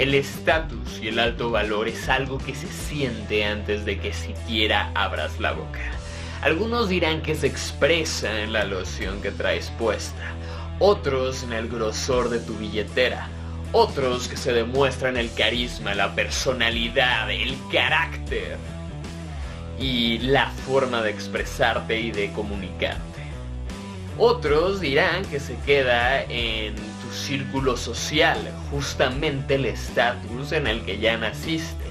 El estatus y el alto valor es algo que se siente antes de que siquiera abras la boca. Algunos dirán que se expresa en la loción que traes puesta, otros en el grosor de tu billetera, otros que se demuestran el carisma, la personalidad, el carácter y la forma de expresarte y de comunicarte. Otros dirán que se queda en círculo social, justamente el estatus en el que ya naciste.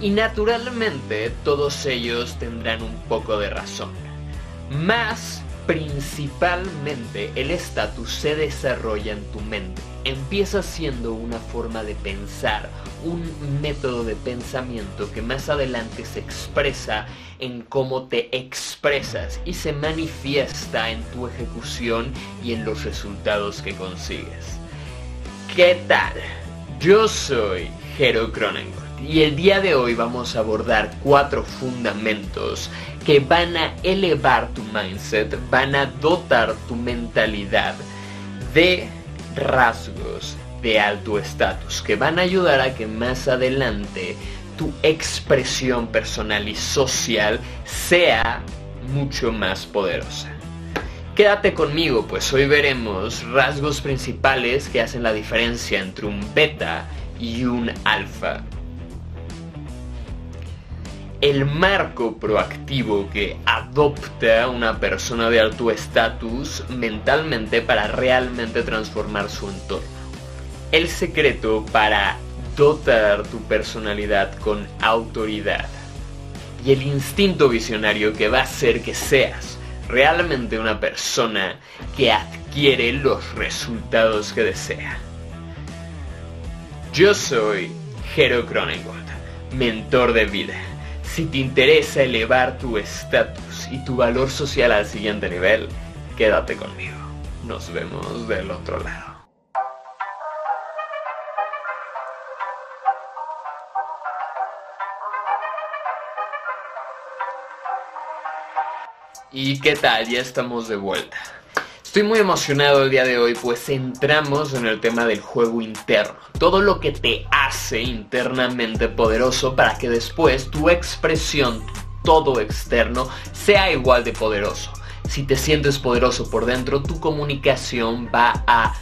Y naturalmente todos ellos tendrán un poco de razón. Más principalmente el estatus se desarrolla en tu mente. Empieza siendo una forma de pensar, un método de pensamiento que más adelante se expresa en cómo te expresas y se manifiesta en tu ejecución y en los resultados que consigues. ¿Qué tal? Yo soy Hero Cronengold y el día de hoy vamos a abordar cuatro fundamentos que van a elevar tu mindset, van a dotar tu mentalidad de rasgos de alto estatus que van a ayudar a que más adelante tu expresión personal y social sea mucho más poderosa. Quédate conmigo, pues hoy veremos rasgos principales que hacen la diferencia entre un beta y un alfa el marco proactivo que adopta una persona de alto estatus mentalmente para realmente transformar su entorno. El secreto para dotar tu personalidad con autoridad. Y el instinto visionario que va a hacer que seas realmente una persona que adquiere los resultados que desea. Yo soy Hero Cronengold, mentor de vida si te interesa elevar tu estatus y tu valor social al siguiente nivel, quédate conmigo. Nos vemos del otro lado. ¿Y qué tal? Ya estamos de vuelta. Estoy muy emocionado el día de hoy, pues entramos en el tema del juego interno. Todo lo que te hace internamente poderoso para que después tu expresión, todo externo, sea igual de poderoso. Si te sientes poderoso por dentro, tu comunicación va a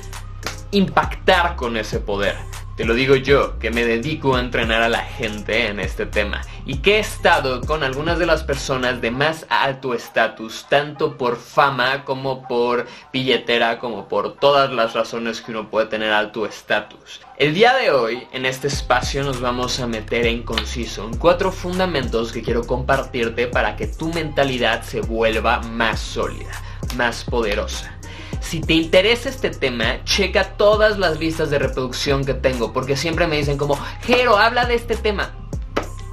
impactar con ese poder. Te lo digo yo, que me dedico a entrenar a la gente en este tema y que he estado con algunas de las personas de más alto estatus, tanto por fama como por billetera, como por todas las razones que uno puede tener alto estatus. El día de hoy, en este espacio, nos vamos a meter en conciso en cuatro fundamentos que quiero compartirte para que tu mentalidad se vuelva más sólida, más poderosa. Si te interesa este tema, checa todas las listas de reproducción que tengo, porque siempre me dicen como, Jero, habla de este tema.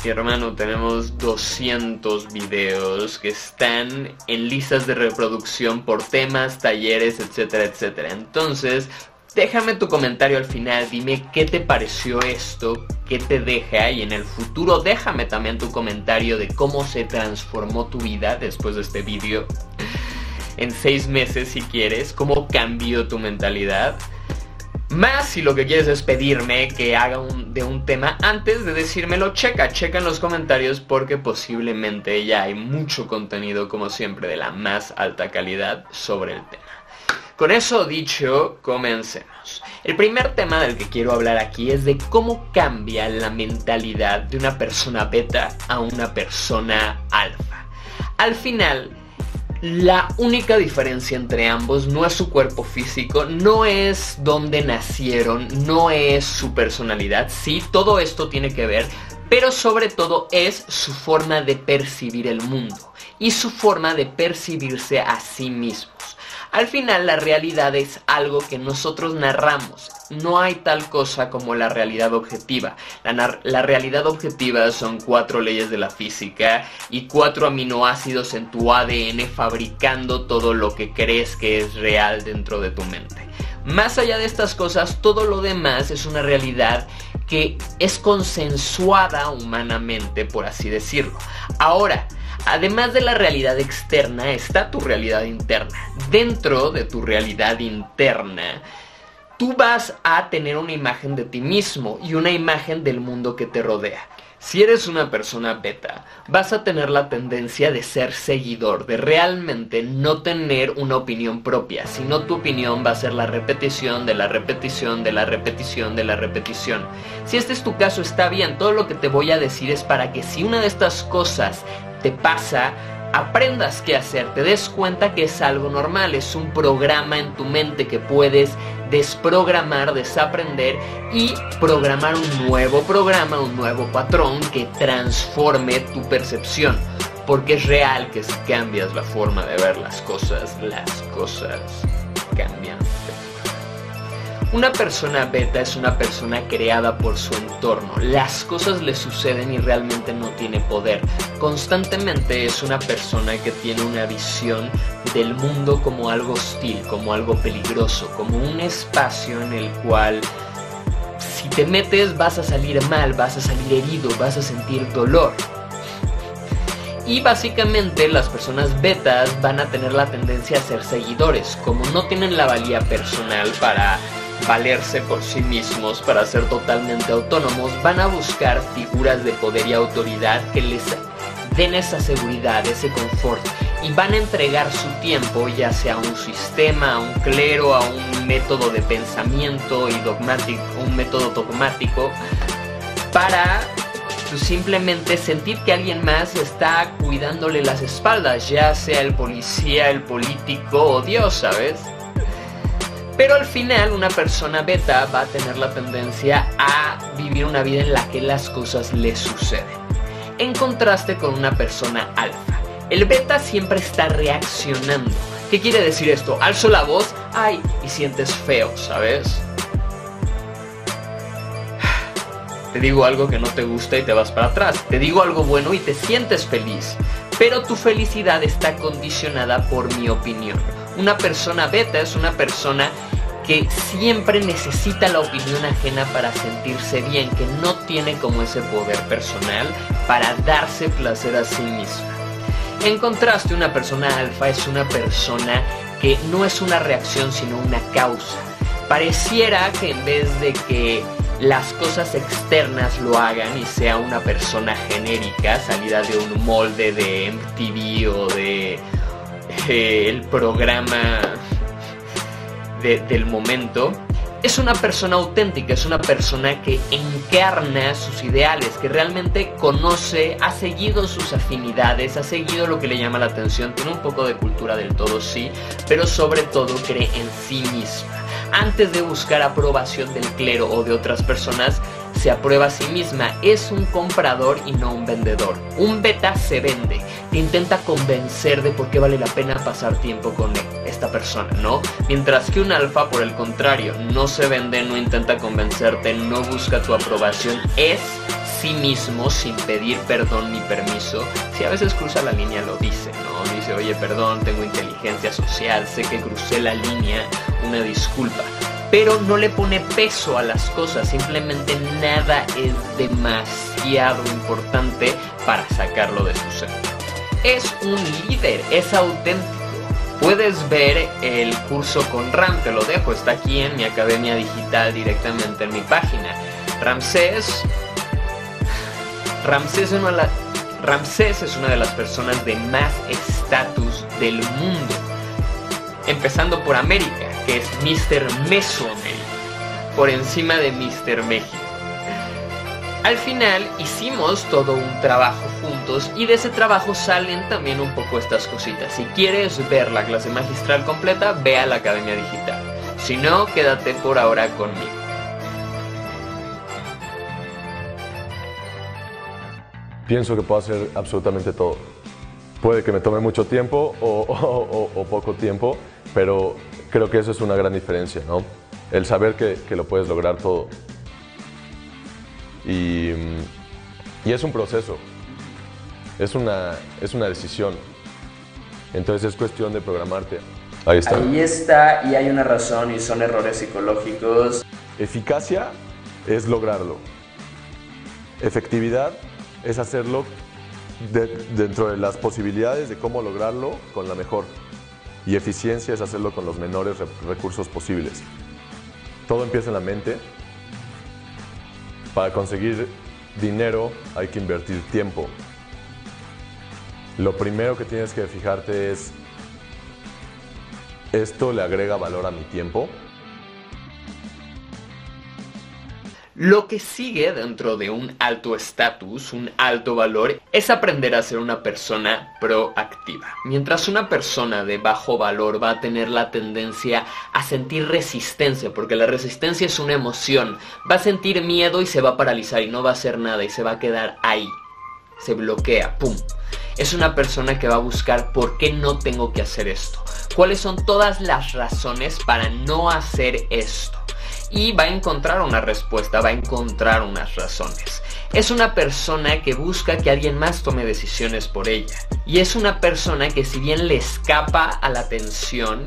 Mi hermano, tenemos 200 videos que están en listas de reproducción por temas, talleres, etcétera, etcétera. Entonces, déjame tu comentario al final, dime qué te pareció esto, qué te deja y en el futuro déjame también tu comentario de cómo se transformó tu vida después de este video en seis meses si quieres, cómo cambió tu mentalidad. Más si lo que quieres es pedirme que haga un, de un tema antes de decírmelo, checa, checa en los comentarios porque posiblemente ya hay mucho contenido como siempre de la más alta calidad sobre el tema. Con eso dicho, comencemos. El primer tema del que quiero hablar aquí es de cómo cambia la mentalidad de una persona beta a una persona alfa. Al final, la única diferencia entre ambos no es su cuerpo físico, no es dónde nacieron, no es su personalidad. Sí, todo esto tiene que ver, pero sobre todo es su forma de percibir el mundo y su forma de percibirse a sí mismos. Al final la realidad es algo que nosotros narramos. No hay tal cosa como la realidad objetiva. La, realidad objetiva son cuatro leyes de la física y cuatro aminoácidos en tu ADN fabricando todo lo que crees que es real dentro de tu mente. Más allá de estas cosas, todo lo demás es una realidad que es consensuada humanamente, por así decirlo. Ahora, Además de la realidad externa está tu realidad interna. Dentro de tu realidad interna tú vas a tener una imagen de ti mismo y una imagen del mundo que te rodea. Si eres una persona beta, vas a tener la tendencia de ser seguidor, de realmente no tener una opinión propia, sino tu opinión va a ser la repetición de la repetición de la repetición de la repetición. Si este es tu caso, está bien, todo lo que te voy a decir es para que si una de estas cosas te pasa, aprendas qué hacer, te des cuenta que es algo normal, es un programa en tu mente que puedes desprogramar, desaprender y programar un nuevo programa, un nuevo patrón que transforme tu percepción. Porque es real que si cambias la forma de ver las cosas, las cosas cambian. Una persona beta es una persona creada por su entorno. Las cosas le suceden y realmente no tiene poder. Constantemente es una persona que tiene una visión del mundo como algo hostil, como algo peligroso, como un espacio en el cual si te metes vas a salir mal, vas a salir herido, vas a sentir dolor. Y básicamente las personas betas van a tener la tendencia a ser seguidores, como no tienen la valía personal para valerse por sí mismos, para ser totalmente autónomos, van a buscar figuras de poder y autoridad que les den esa seguridad, ese confort y van a entregar su tiempo ya sea a un sistema, a un clero, a un método de pensamiento y dogmático, un método dogmático para pues, simplemente sentir que alguien más está cuidándole las espaldas, ya sea el policía, el político o Dios, ¿sabes? Pero al final una persona beta va a tener la tendencia a vivir una vida en la que las cosas le suceden. En contraste con una persona alfa. El beta siempre está reaccionando. ¿Qué quiere decir esto? Alzo la voz, ay, y sientes feo, ¿sabes? Te digo algo que no te gusta y te vas para atrás. Te digo algo bueno y te sientes feliz. Pero tu felicidad está condicionada por mi opinión. Una persona beta es una persona que siempre necesita la opinión ajena para sentirse bien, que no tiene como ese poder personal para darse placer a sí misma. En contraste, una persona alfa es una persona que no es una reacción sino una causa. Pareciera que en vez de que las cosas externas lo hagan y sea una persona genérica, salida de un molde de MTV o de el programa del momento, es una persona auténtica, es una persona que encarna sus ideales, que realmente conoce, ha seguido sus afinidades, ha seguido lo que le llama la atención, tiene un poco de cultura del todo, sí, pero sobre todo cree en sí misma. Antes de buscar aprobación del clero o de otras personas, se aprueba a sí misma, es un comprador y no un vendedor. Un beta se vende, te intenta convencer de por qué vale la pena pasar tiempo con esta persona, ¿no? Mientras que un alfa, por el contrario, no se vende, no intenta convencerte, no busca tu aprobación, es sí mismo sin pedir perdón ni permiso. Si a veces cruza la línea lo dice, ¿no? Dice, oye, perdón, tengo inteligencia social, sé que crucé la línea, una disculpa pero no le pone peso a las cosas, simplemente nada es demasiado importante para sacarlo de su ser. Es un líder, es auténtico. Puedes ver el curso con Ram, te lo dejo, está aquí en mi academia digital directamente en mi página. Ramsés, Ramsés, Ramsés es una de las personas de más estatus del mundo, empezando por América que es Mr. Mesoamérica, por encima de Mr. México. Al final hicimos todo un trabajo juntos y de ese trabajo salen también un poco estas cositas. Si quieres ver la clase magistral completa, ve a la Academia Digital. Si no, quédate por ahora conmigo. Pienso que puedo hacer absolutamente todo. Puede que me tome mucho tiempo o, o poco tiempo, pero creo que eso es una gran diferencia, ¿no? El saber que, que lo puedes lograr todo. Y, y, es un proceso, es una, es una decisión. Entonces es cuestión de programarte. Ahí está. Ahí está y hay una razón y son errores psicológicos. Eficacia es lograrlo. Efectividad es hacerlo dentro de las posibilidades de cómo lograrlo con la mejor y eficiencia es hacerlo con los menores recursos posibles. todo empieza en la mente. Para conseguir dinero hay que invertir tiempo. Lo primero que tienes que fijarte es, ¿esto le agrega valor a mi tiempo? Lo que sigue dentro de un alto estatus, un alto valor, es aprender a ser una persona proactiva. Mientras una persona de bajo valor va a tener la tendencia a sentir resistencia, porque la resistencia es una emoción, va a sentir miedo y se va a paralizar y no va a hacer nada y se va a quedar ahí. Se bloquea, ¡pum! Es una persona que va a buscar por qué no tengo que hacer esto. ¿Cuáles son todas las razones para no hacer esto? Y va a encontrar una respuesta, va a encontrar unas razones. Es una persona que busca que alguien más tome decisiones por ella. Y es una persona que si bien le escapa a la atención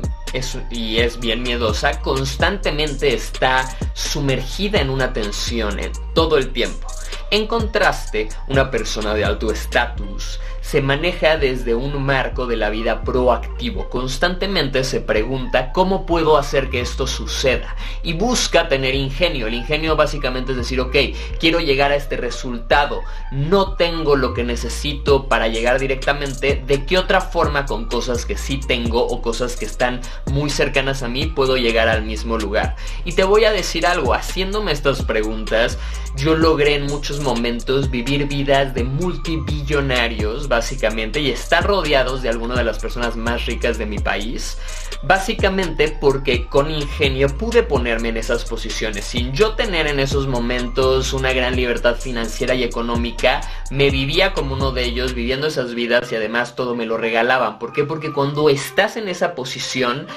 y es bien miedosa, constantemente está sumergida en una tensión en todo el tiempo. En contraste, una persona de alto estatus se maneja desde un marco de la vida proactivo. Constantemente se pregunta cómo puedo hacer que esto suceda y busca tener ingenio. El ingenio básicamente es decir, ok, quiero llegar a este resultado, no tengo lo que necesito para llegar directamente, ¿de qué otra forma con cosas que sí tengo o cosas que están muy cercanas a mí puedo llegar al mismo lugar? Y te voy a decir algo, haciéndome estas preguntas, yo logré en momentos vivir vidas de multibillonarios, básicamente, y estar rodeados de algunas de las personas más ricas de mi país, básicamente porque con ingenio pude ponerme en esas posiciones. Sin yo tener en esos momentos una gran libertad financiera y económica, me vivía como uno de ellos, viviendo esas vidas y además todo me lo regalaban. ¿Por qué? Porque cuando estás en esa posición,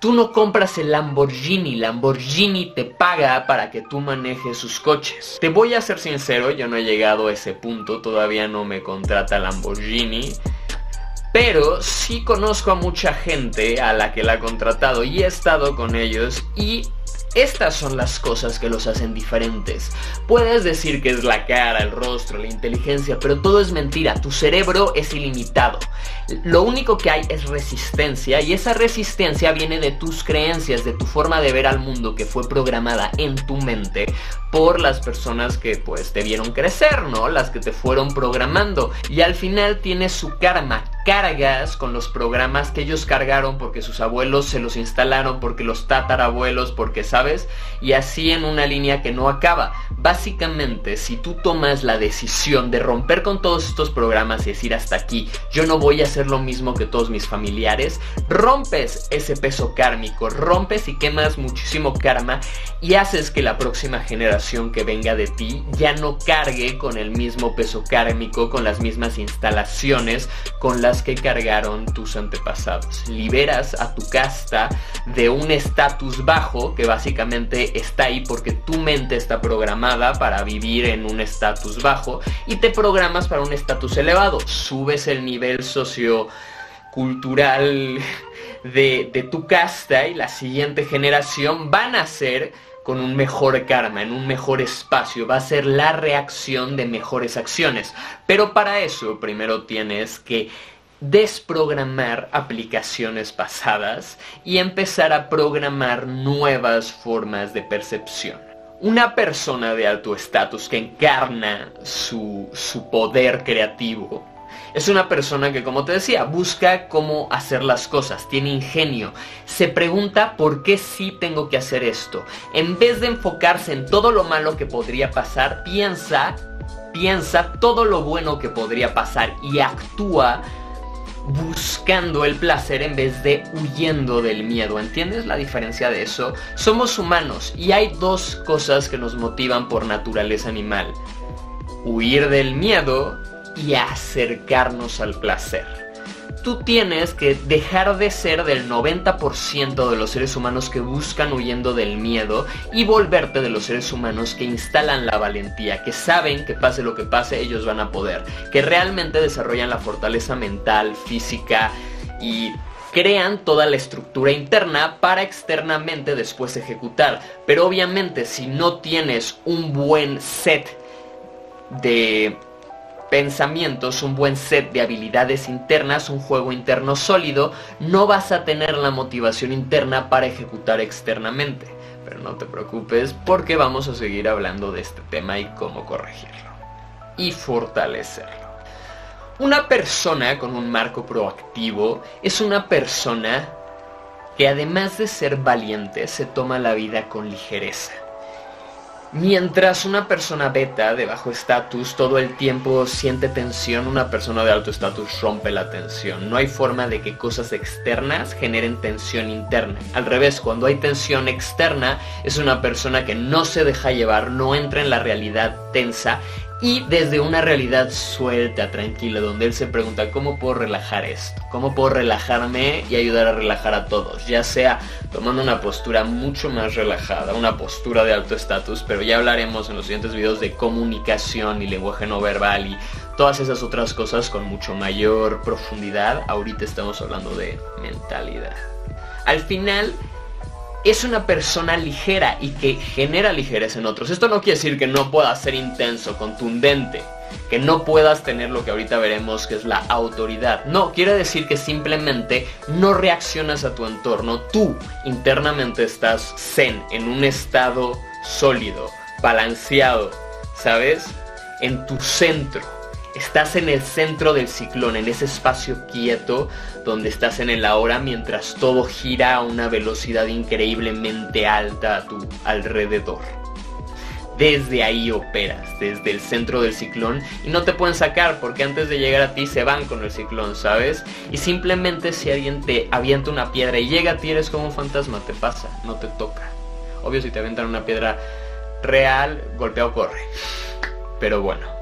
Tú no compras el Lamborghini, Lamborghini te paga para que tú manejes sus coches. Te voy a ser sincero, yo no he llegado a ese punto, todavía no me contrata Lamborghini. Pero sí conozco a mucha gente a la que la ha contratado y he estado con ellos y estas son las cosas que los hacen diferentes. Puedes decir que es la cara, el rostro, la inteligencia, pero todo es mentira. Tu cerebro es ilimitado. Lo único que hay es resistencia y esa resistencia viene de tus creencias, de tu forma de ver al mundo que fue programada en tu mente por las personas que pues te vieron crecer, ¿no? Las que te fueron programando y al final tienes su karma. Cargas con los programas que ellos cargaron porque sus abuelos se los instalaron, porque los tatarabuelos, porque sabes, y así en una línea que no acaba. Básicamente, si tú tomas la decisión de romper con todos estos programas y decir hasta aquí, yo no voy a hacer lo mismo que todos mis familiares, rompes ese peso kármico, rompes y quemas muchísimo karma y haces que la próxima generación que venga de ti ya no cargue con el mismo peso kármico, con las mismas instalaciones con las que cargaron tus antepasados. Liberas a tu casta de un estatus bajo que básicamente está ahí porque tu mente está programada para vivir en un estatus bajo y te programas para un estatus elevado. Subes el nivel sociocultural de, de tu casta y la siguiente generación van a ser con un mejor karma, en un mejor espacio, va a ser la reacción de mejores acciones. Pero para eso primero tienes que desprogramar aplicaciones pasadas y empezar a programar nuevas formas de percepción. Una persona de alto estatus que encarna su, su poder creativo es una persona que, como te decía, busca cómo hacer las cosas, tiene ingenio, se pregunta por qué sí tengo que hacer esto. En vez de enfocarse en todo lo malo que podría pasar, piensa, piensa todo lo bueno que podría pasar y actúa buscando el placer en vez de huyendo del miedo. ¿Entiendes la diferencia de eso? Somos humanos y hay dos cosas que nos motivan por naturaleza animal. Huir del miedo y acercarnos al placer. Tú tienes que dejar de ser del 90% de los seres humanos que buscan huyendo del miedo y volverte de los seres humanos que instalan la valentía, que saben que pase lo que pase, ellos van a poder, que realmente desarrollan la fortaleza mental, física y crean toda la estructura interna para externamente después ejecutar. Pero obviamente si no tienes un buen set de pensamientos, un buen set de habilidades internas, un juego interno sólido, no vas a tener la motivación interna para ejecutar externamente. Pero no te preocupes porque vamos a seguir hablando de este tema y cómo corregirlo. Y fortalecerlo. Una persona con un marco proactivo es una persona que además de ser valiente se toma la vida con ligereza. Mientras una persona beta de bajo estatus todo el tiempo siente tensión, una persona de alto estatus rompe la tensión. No hay forma de que cosas externas generen tensión interna. Al revés, cuando hay tensión externa es una persona que no se deja llevar, no entra en la realidad tensa y desde una realidad suelta, tranquila, donde él se pregunta cómo puedo relajar esto, cómo puedo relajarme y ayudar a relajar a todos, ya sea tomando una postura mucho más relajada, una postura de alto estatus, pero ya hablaremos en los siguientes videos de comunicación y lenguaje no verbal y todas esas otras cosas con mucho mayor profundidad. Ahorita estamos hablando de mentalidad. Al final, es una persona ligera y que genera ligereza en otros. Esto no quiere decir que no puedas ser intenso, contundente, que no puedas tener lo que ahorita veremos que es la autoridad. No, quiere decir que simplemente no reaccionas a tu entorno. Tú internamente estás zen, en un estado sólido, balanceado, ¿sabes? En tu centro Estás en el centro del ciclón, en ese espacio quieto donde estás en el ahora mientras todo gira a una velocidad increíblemente alta a tu alrededor. Desde ahí operas, desde el centro del ciclón y no te pueden sacar porque antes de llegar a ti se van con el ciclón, ¿sabes? Y simplemente si alguien te avienta una piedra y llega a ti eres como un fantasma, te pasa, no te toca. Obvio si te avientan una piedra real, golpea corre. Pero bueno,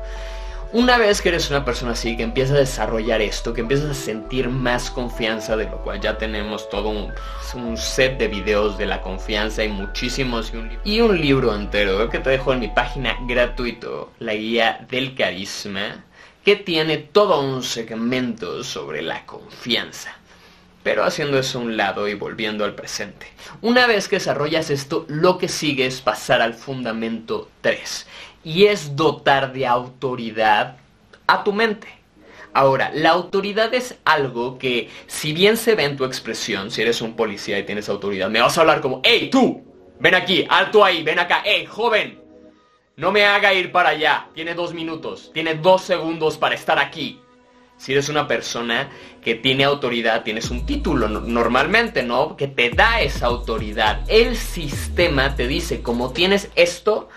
una vez que eres una persona así, que empieza a desarrollar esto, que empiezas a sentir más confianza, de lo cual ya tenemos todo un, set de videos de la confianza y muchísimos y un, y un libro entero que te dejo en mi página gratuito, la guía del carisma, que tiene todo un segmento sobre la confianza pero haciendo eso a un lado y volviendo al presente. Una vez que desarrollas esto, lo que sigue es pasar al fundamento 3, y es dotar de autoridad a tu mente. Ahora, la autoridad es algo que, si bien se ve en tu expresión, si eres un policía y tienes autoridad, me vas a hablar como, ¡Hey, tú! Ven aquí, alto ahí, ven acá, ¡Hey, joven! No me haga ir para allá, tiene dos minutos, tiene dos segundos para estar aquí. Si eres una persona que tiene autoridad, tienes un título normalmente, ¿no? Que te da esa autoridad. El sistema te dice, como tienes esto,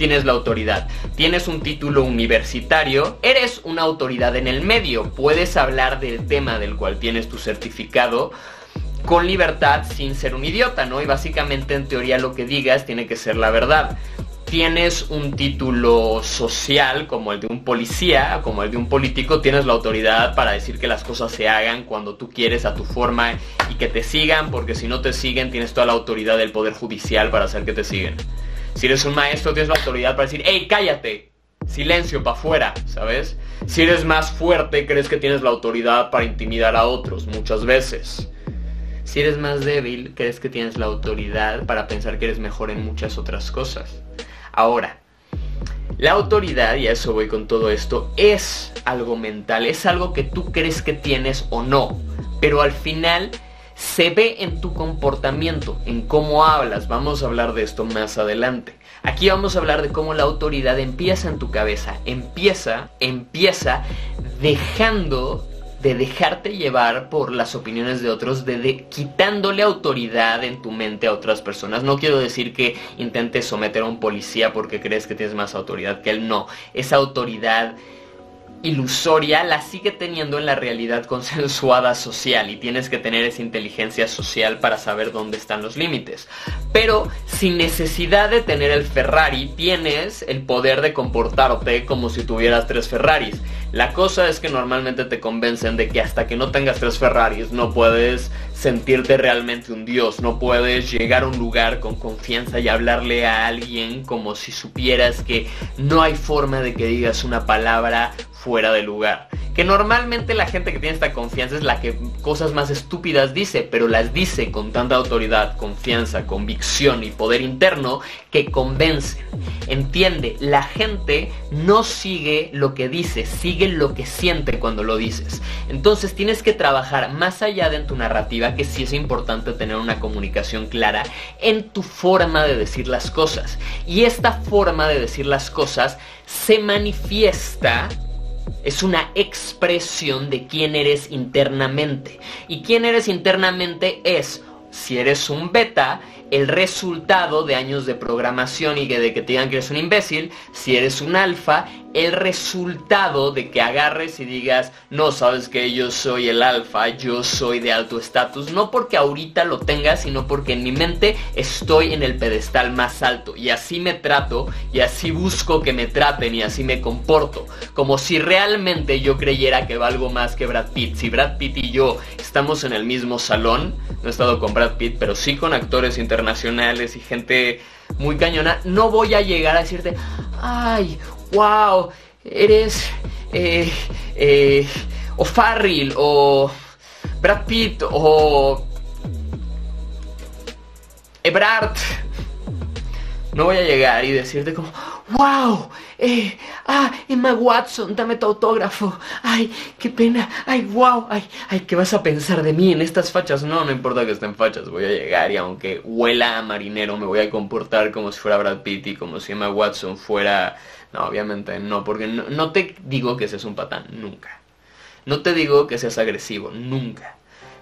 tienes la autoridad. Tienes un título universitario, eres una autoridad en el medio, puedes hablar del tema del cual tienes tu certificado con libertad sin ser un idiota, ¿no? Y básicamente en teoría lo que digas tiene que ser la verdad. Tienes un título social como el de un policía, como el de un político, tienes la autoridad para decir que las cosas se hagan cuando tú quieres a tu forma y que te sigan, porque si no te siguen tienes toda la autoridad del poder judicial para hacer que te siguen. Si eres un maestro, tienes la autoridad para decir, hey, cállate, silencio para afuera, ¿sabes? Si eres más fuerte, crees que tienes la autoridad para intimidar a otros, muchas veces. Si eres más débil, crees que tienes la autoridad para pensar que eres mejor en muchas otras cosas. Ahora, la autoridad, y a eso voy con todo esto, es algo mental, es algo que tú crees que tienes o no, pero al final se ve en tu comportamiento, en cómo hablas. Vamos a hablar de esto más adelante. Aquí vamos a hablar de cómo la autoridad empieza en tu cabeza, empieza, empieza dejando de dejarte llevar por las opiniones de otros, de, quitándole autoridad en tu mente a otras personas. No quiero decir que intentes someter a un policía porque crees que tienes más autoridad que él, no. Esa autoridad ilusoria la sigue teniendo en la realidad consensuada social y tienes que tener esa inteligencia social para saber dónde están los límites. Pero sin necesidad de tener el Ferrari, tienes el poder de comportarte como si tuvieras tres Ferraris. La cosa es que normalmente te convencen de que hasta que no tengas tres Ferraris no puedes sentirte realmente un dios, no puedes llegar a un lugar con confianza y hablarle a alguien como si supieras que no hay forma de que digas una palabra fuera de lugar. Que normalmente la gente que tiene esta confianza es la que cosas más estúpidas dice, pero las dice con tanta autoridad, confianza, convicción y poder interno que convencen. Entiende, la gente no sigue lo que dice, sigue lo que siente cuando lo dices. Entonces tienes que trabajar más allá de tu narrativa que sí es importante tener una comunicación clara en tu forma de decir las cosas. Y esta forma de decir las cosas se manifiesta es una expresión de quién eres internamente. Y quién eres internamente es, si eres un beta, el resultado de años de programación y de que te digan que eres un imbécil, si eres un alfa, el resultado de que agarres y digas, no, sabes que yo soy el alfa, yo soy de alto estatus, no porque ahorita lo tenga, sino porque en mi mente estoy en el pedestal más alto. Y así me trato y así busco que me traten y así me comporto, como si realmente yo creyera que valgo más que Brad Pitt. Si Brad Pitt y yo estamos en el mismo salón, no he estado con Brad Pitt, pero sí con actores internacionales y gente muy cañona, no voy a llegar a decirte, ay, wow, eres eh, eh, o Farrell o Brad Pitt o Ebrard. No voy a llegar y decirte como, wow, eh, ah, Emma Watson, dame tu autógrafo. Ay, qué pena, ay, wow, ay, ay, ¿qué vas a pensar de mí en estas fachas? No, no importa que estén fachas, voy a llegar y aunque huela a marinero, me voy a comportar como si fuera Brad Pitt y como si Emma Watson fuera no, obviamente no, porque no, te digo que seas un patán, nunca. No te digo que seas agresivo, nunca.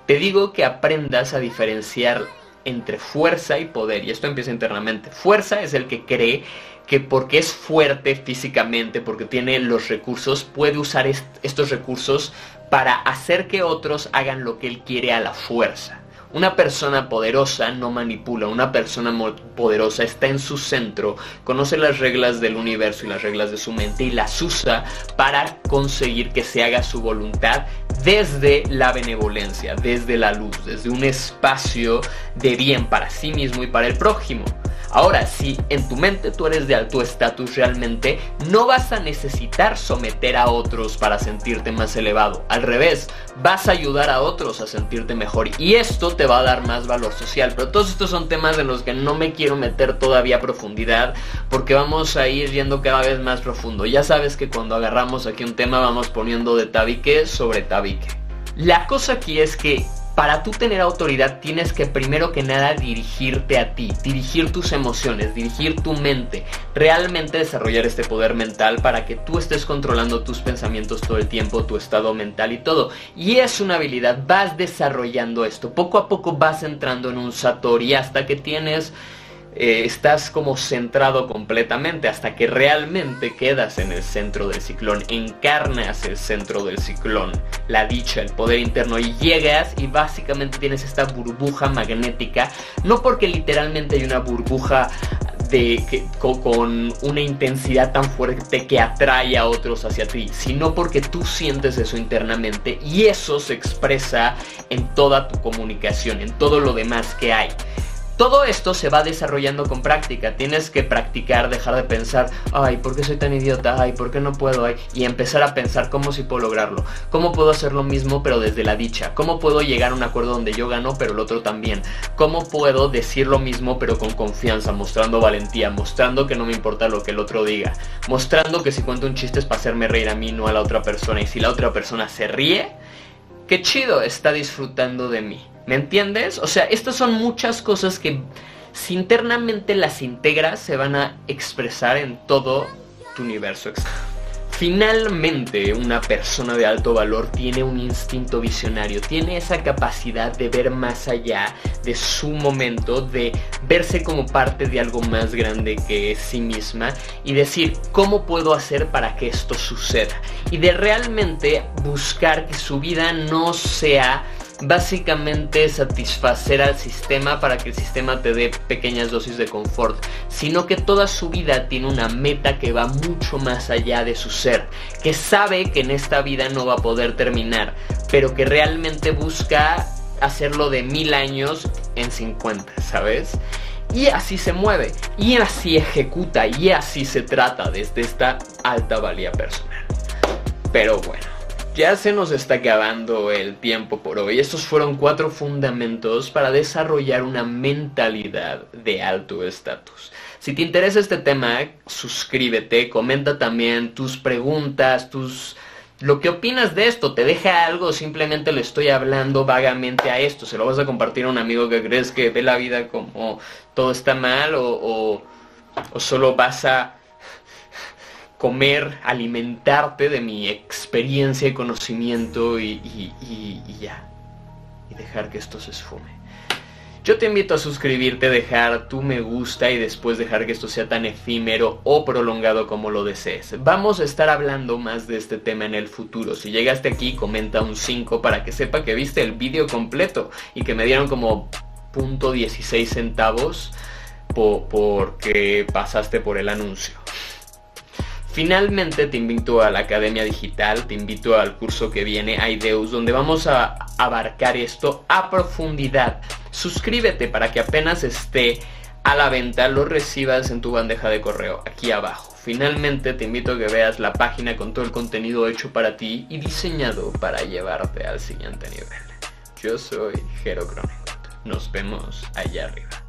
Te digo que aprendas a diferenciar entre fuerza y poder, y esto empieza internamente. Fuerza es el que cree que porque es fuerte físicamente, porque tiene los recursos, puede usar estos recursos para hacer que otros hagan lo que él quiere a la fuerza. Una persona poderosa no manipula, una persona poderosa está en su centro, conoce las reglas del universo y las reglas de su mente y las usa para conseguir que se haga su voluntad desde la benevolencia, desde la luz, desde un espacio de bien para sí mismo y para el prójimo. Ahora, si en tu mente tú eres de alto estatus realmente, no vas a necesitar someter a otros para sentirte más elevado. Al revés, vas a ayudar a otros a sentirte mejor. Y esto te va a dar más valor social. Pero todos estos son temas en los que no me quiero meter todavía a profundidad porque vamos a ir yendo cada vez más profundo. Ya sabes que cuando agarramos aquí un tema vamos poniendo de tabique sobre tabique. La cosa aquí es que para tú tener autoridad tienes que primero que nada dirigirte a ti, dirigir tus emociones, dirigir tu mente, realmente desarrollar este poder mental para que tú estés controlando tus pensamientos todo el tiempo, tu estado mental y todo. Y es una habilidad, vas desarrollando esto, poco a poco vas entrando en un satori hasta que tienes eh, estás como centrado completamente hasta que realmente quedas en el centro del ciclón, encarnas el centro del ciclón, la dicha, el poder interno y llegas y básicamente tienes esta burbuja magnética, no porque literalmente hay una burbuja de, que, con una intensidad tan fuerte que atrae a otros hacia ti, sino porque tú sientes eso internamente y eso se expresa en toda tu comunicación, en todo lo demás que hay. Todo esto se va desarrollando con práctica. Tienes que practicar, dejar de pensar, ay, ¿por qué soy tan idiota? Ay, ¿por qué no puedo? Ay, y empezar a pensar cómo si puedo lograrlo. ¿Cómo puedo hacer lo mismo pero desde la dicha? ¿Cómo puedo llegar a un acuerdo donde yo gano pero el otro también? ¿Cómo puedo decir lo mismo pero con confianza, mostrando valentía, mostrando que no me importa lo que el otro diga, mostrando que si cuento un chiste es para hacerme reír a mí, no a la otra persona y si la otra persona se ríe, qué chido, está disfrutando de mí. ¿Me entiendes? O sea, estas son muchas cosas que si internamente las integras se van a expresar en todo tu universo Finalmente, una persona de alto valor tiene un instinto visionario, tiene esa capacidad de ver más allá de su momento, de verse como parte de algo más grande que sí misma y decir, ¿cómo puedo hacer para que esto suceda? Y de realmente buscar que su vida no sea básicamente satisfacer al sistema para que el sistema te dé pequeñas dosis de confort, sino que toda su vida tiene una meta que va mucho más allá de su ser, que sabe que en esta vida no va a poder terminar, pero que realmente busca hacerlo de mil años en 50, ¿sabes? Y así se mueve, y así ejecuta, y así se trata desde esta alta valía personal. Pero bueno ya se nos está acabando el tiempo por hoy. Estos fueron cuatro fundamentos para desarrollar una mentalidad de alto estatus. Si te interesa este tema, suscríbete, comenta también tus preguntas, tus lo que opinas de esto, ¿te deja algo? Simplemente le estoy hablando vagamente a esto. ¿Se lo vas a compartir a un amigo que crees que ve la vida como todo está mal? ¿O, o, solo vas a comer, alimentarte de mi experiencia y conocimiento y, y ya? Y dejar que esto se esfume. Yo te invito a suscribirte, dejar tu me gusta y después dejar que esto sea tan efímero o prolongado como lo desees. Vamos a estar hablando más de este tema en el futuro. Si llegaste aquí, comenta un 5 para que sepa que viste el vídeo completo y que me dieron como .16 centavos porque pasaste por el anuncio. Finalmente te invito a la Academia Digital, te invito al curso que viene, Aideus, donde vamos a abarcar esto a profundidad. Suscríbete para que apenas esté a la venta lo recibas en tu bandeja de correo aquí abajo. Finalmente te invito a que veas la página con todo el contenido hecho para ti y diseñado para llevarte al siguiente nivel. Yo soy Jero Nos vemos allá arriba.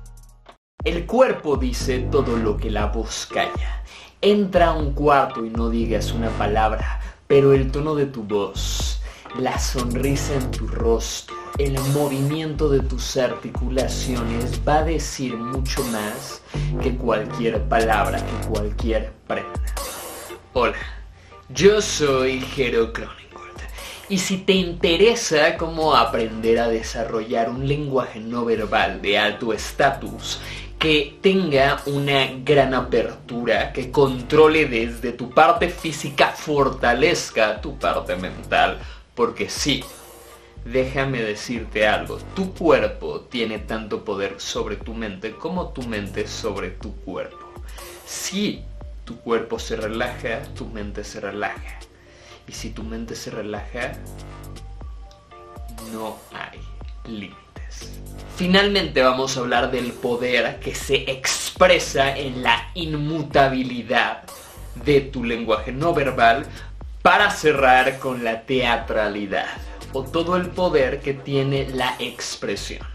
El cuerpo dice todo lo que la voz calla. Entra a un cuarto y no digas una palabra, pero el tono de tu voz, la sonrisa en tu rostro, el movimiento de tus articulaciones va a decir mucho más que cualquier palabra, que cualquier prenda. Hola, yo soy Jero Cronencourt y si te interesa cómo aprender a desarrollar un lenguaje no verbal de alto estatus que tenga una gran apertura, que controle desde tu parte física, fortalezca tu parte mental. Porque sí, déjame decirte algo, tu cuerpo tiene tanto poder sobre tu mente como tu mente sobre tu cuerpo. Si tu cuerpo se relaja, tu mente se relaja. Y si tu mente se relaja, no hay límite. Finalmente vamos a hablar del poder que se expresa en la inmutabilidad de tu lenguaje no verbal para cerrar con la teatralidad o todo el poder que tiene la expresión.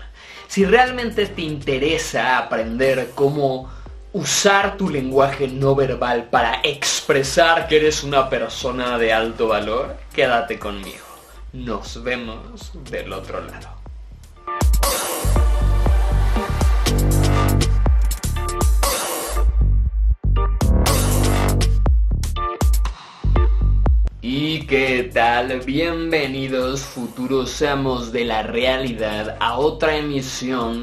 Si realmente te interesa aprender cómo usar tu lenguaje no verbal para expresar que eres una persona de alto valor, quédate conmigo. Nos vemos del otro lado. ¿Y qué tal? Bienvenidos futuros amos de la realidad a otra emisión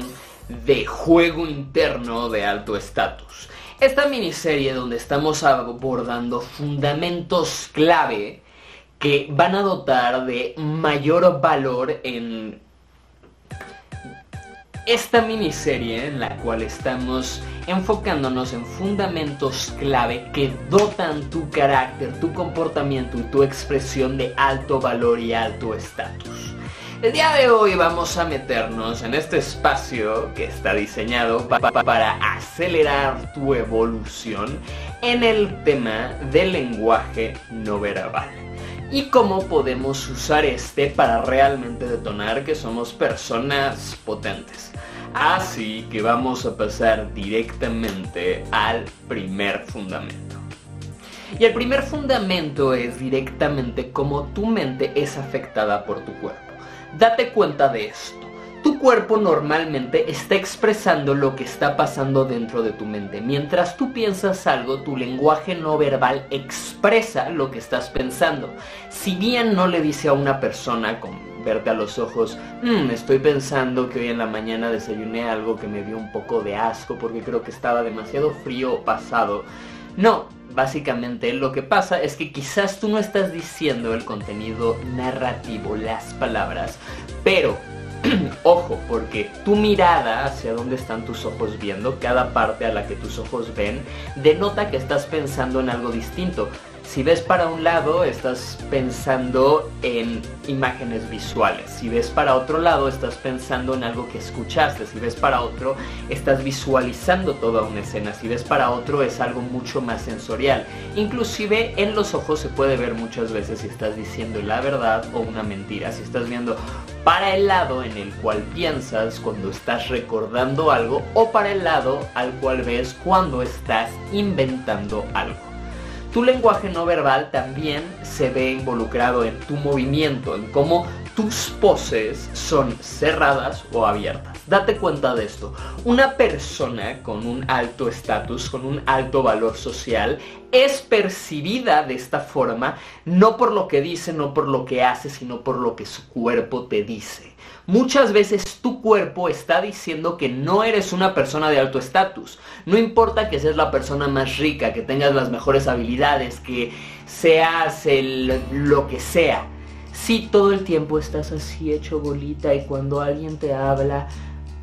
de Juego Interno de Alto Estatus. Esta miniserie donde estamos abordando fundamentos clave que van a dotar de mayor valor en esta miniserie en la cual estamos enfocándonos en fundamentos clave que dotan tu carácter, tu comportamiento y tu expresión de alto valor y alto estatus. El día de hoy vamos a meternos en este espacio que está diseñado para acelerar tu evolución en el tema del lenguaje no verbal y cómo podemos usar este para realmente detonar que somos personas potentes. Así que vamos a pasar directamente al primer fundamento. Y el primer fundamento es directamente cómo tu mente es afectada por tu cuerpo. Date cuenta de esto. Tu cuerpo normalmente está expresando lo que está pasando dentro de tu mente. Mientras tú piensas algo, tu lenguaje no verbal expresa lo que estás pensando. Si bien no le dice a una persona con verte a los ojos, mm, estoy pensando que hoy en la mañana desayuné algo que me dio un poco de asco porque creo que estaba demasiado frío pasado. No, básicamente lo que pasa es que quizás tú no estás diciendo el contenido narrativo, las palabras, pero ojo, porque tu mirada hacia dónde están tus ojos viendo, cada parte a la que tus ojos ven, denota que estás pensando en algo distinto. Si ves para un lado, estás pensando en imágenes visuales. Si ves para otro lado, estás pensando en algo que escuchaste. Si ves para otro, estás visualizando toda una escena. Si ves para otro, es algo mucho más sensorial. Inclusive en los ojos se puede ver muchas veces si estás diciendo la verdad o una mentira. Si estás viendo para el lado en el cual piensas cuando estás recordando algo o para el lado al cual ves cuando estás inventando algo. Tu lenguaje no verbal también se ve involucrado en tu movimiento, en cómo tus poses son cerradas o abiertas. Date cuenta de esto. Una persona con un alto estatus, con un alto valor social, es percibida de esta forma no por lo que dice, no por lo que hace, sino por lo que su cuerpo te dice. Muchas veces tu cuerpo está diciendo que no eres una persona de alto estatus. No importa que seas la persona más rica, que tengas las mejores habilidades, que seas el, lo que sea. Si todo el tiempo estás así hecho bolita y cuando alguien te habla,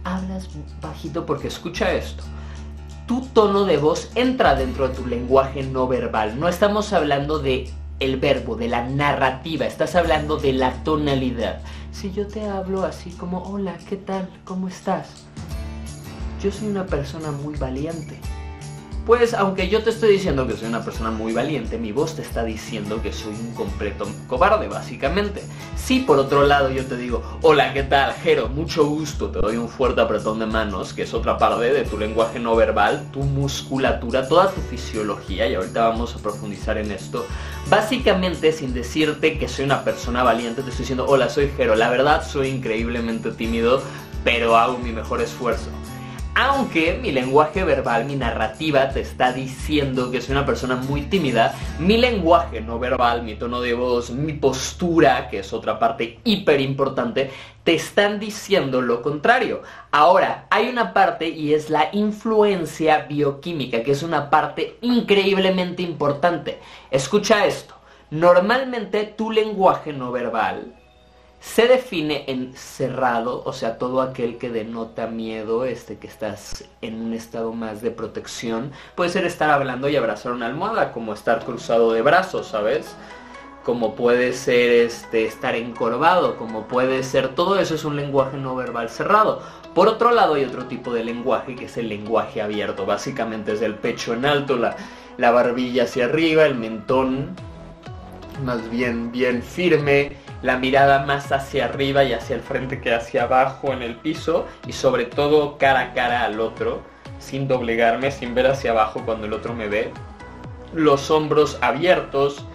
hablas bajito porque escucha esto. Tu tono de voz entra dentro de tu lenguaje no verbal. No estamos hablando de el verbo, de la narrativa, estás hablando de la tonalidad. Si yo te hablo así como, hola, ¿qué tal? ¿Cómo estás? Yo soy una persona muy valiente. Pues aunque yo te estoy diciendo que soy una persona muy valiente, mi voz te está diciendo que soy un completo cobarde, básicamente. Si por otro lado yo te digo, hola, ¿qué tal, Jero? Mucho gusto, te doy un fuerte apretón de manos, que es otra parte de tu lenguaje no verbal, tu musculatura, toda tu fisiología, y ahorita vamos a profundizar en esto. Básicamente, sin decirte que soy una persona valiente, te estoy diciendo, hola, soy Jero. La verdad, soy increíblemente tímido, pero hago mi mejor esfuerzo. Aunque mi lenguaje verbal, mi narrativa te está diciendo que soy una persona muy tímida, mi lenguaje no verbal, mi tono de voz, mi postura, que es otra parte hiper importante, te están diciendo lo contrario. Ahora, hay una parte y es la influencia bioquímica, que es una parte increíblemente importante. Escucha esto. Normalmente tu lenguaje no verbal se define en cerrado, o sea, todo aquel que denota miedo, este que estás en un estado más de protección. Puede ser estar hablando y abrazar una almohada, como estar cruzado de brazos, ¿sabes? Como puede ser este estar encorvado, como puede ser todo eso es un lenguaje no verbal cerrado. Por otro lado hay otro tipo de lenguaje que es el lenguaje abierto, básicamente es el pecho en alto, la, la barbilla hacia arriba, el mentón más bien bien firme, la mirada más hacia arriba y hacia el frente que hacia abajo en el piso y sobre todo cara a cara al otro, sin doblegarme, sin ver hacia abajo cuando el otro me ve. Los hombros abiertos,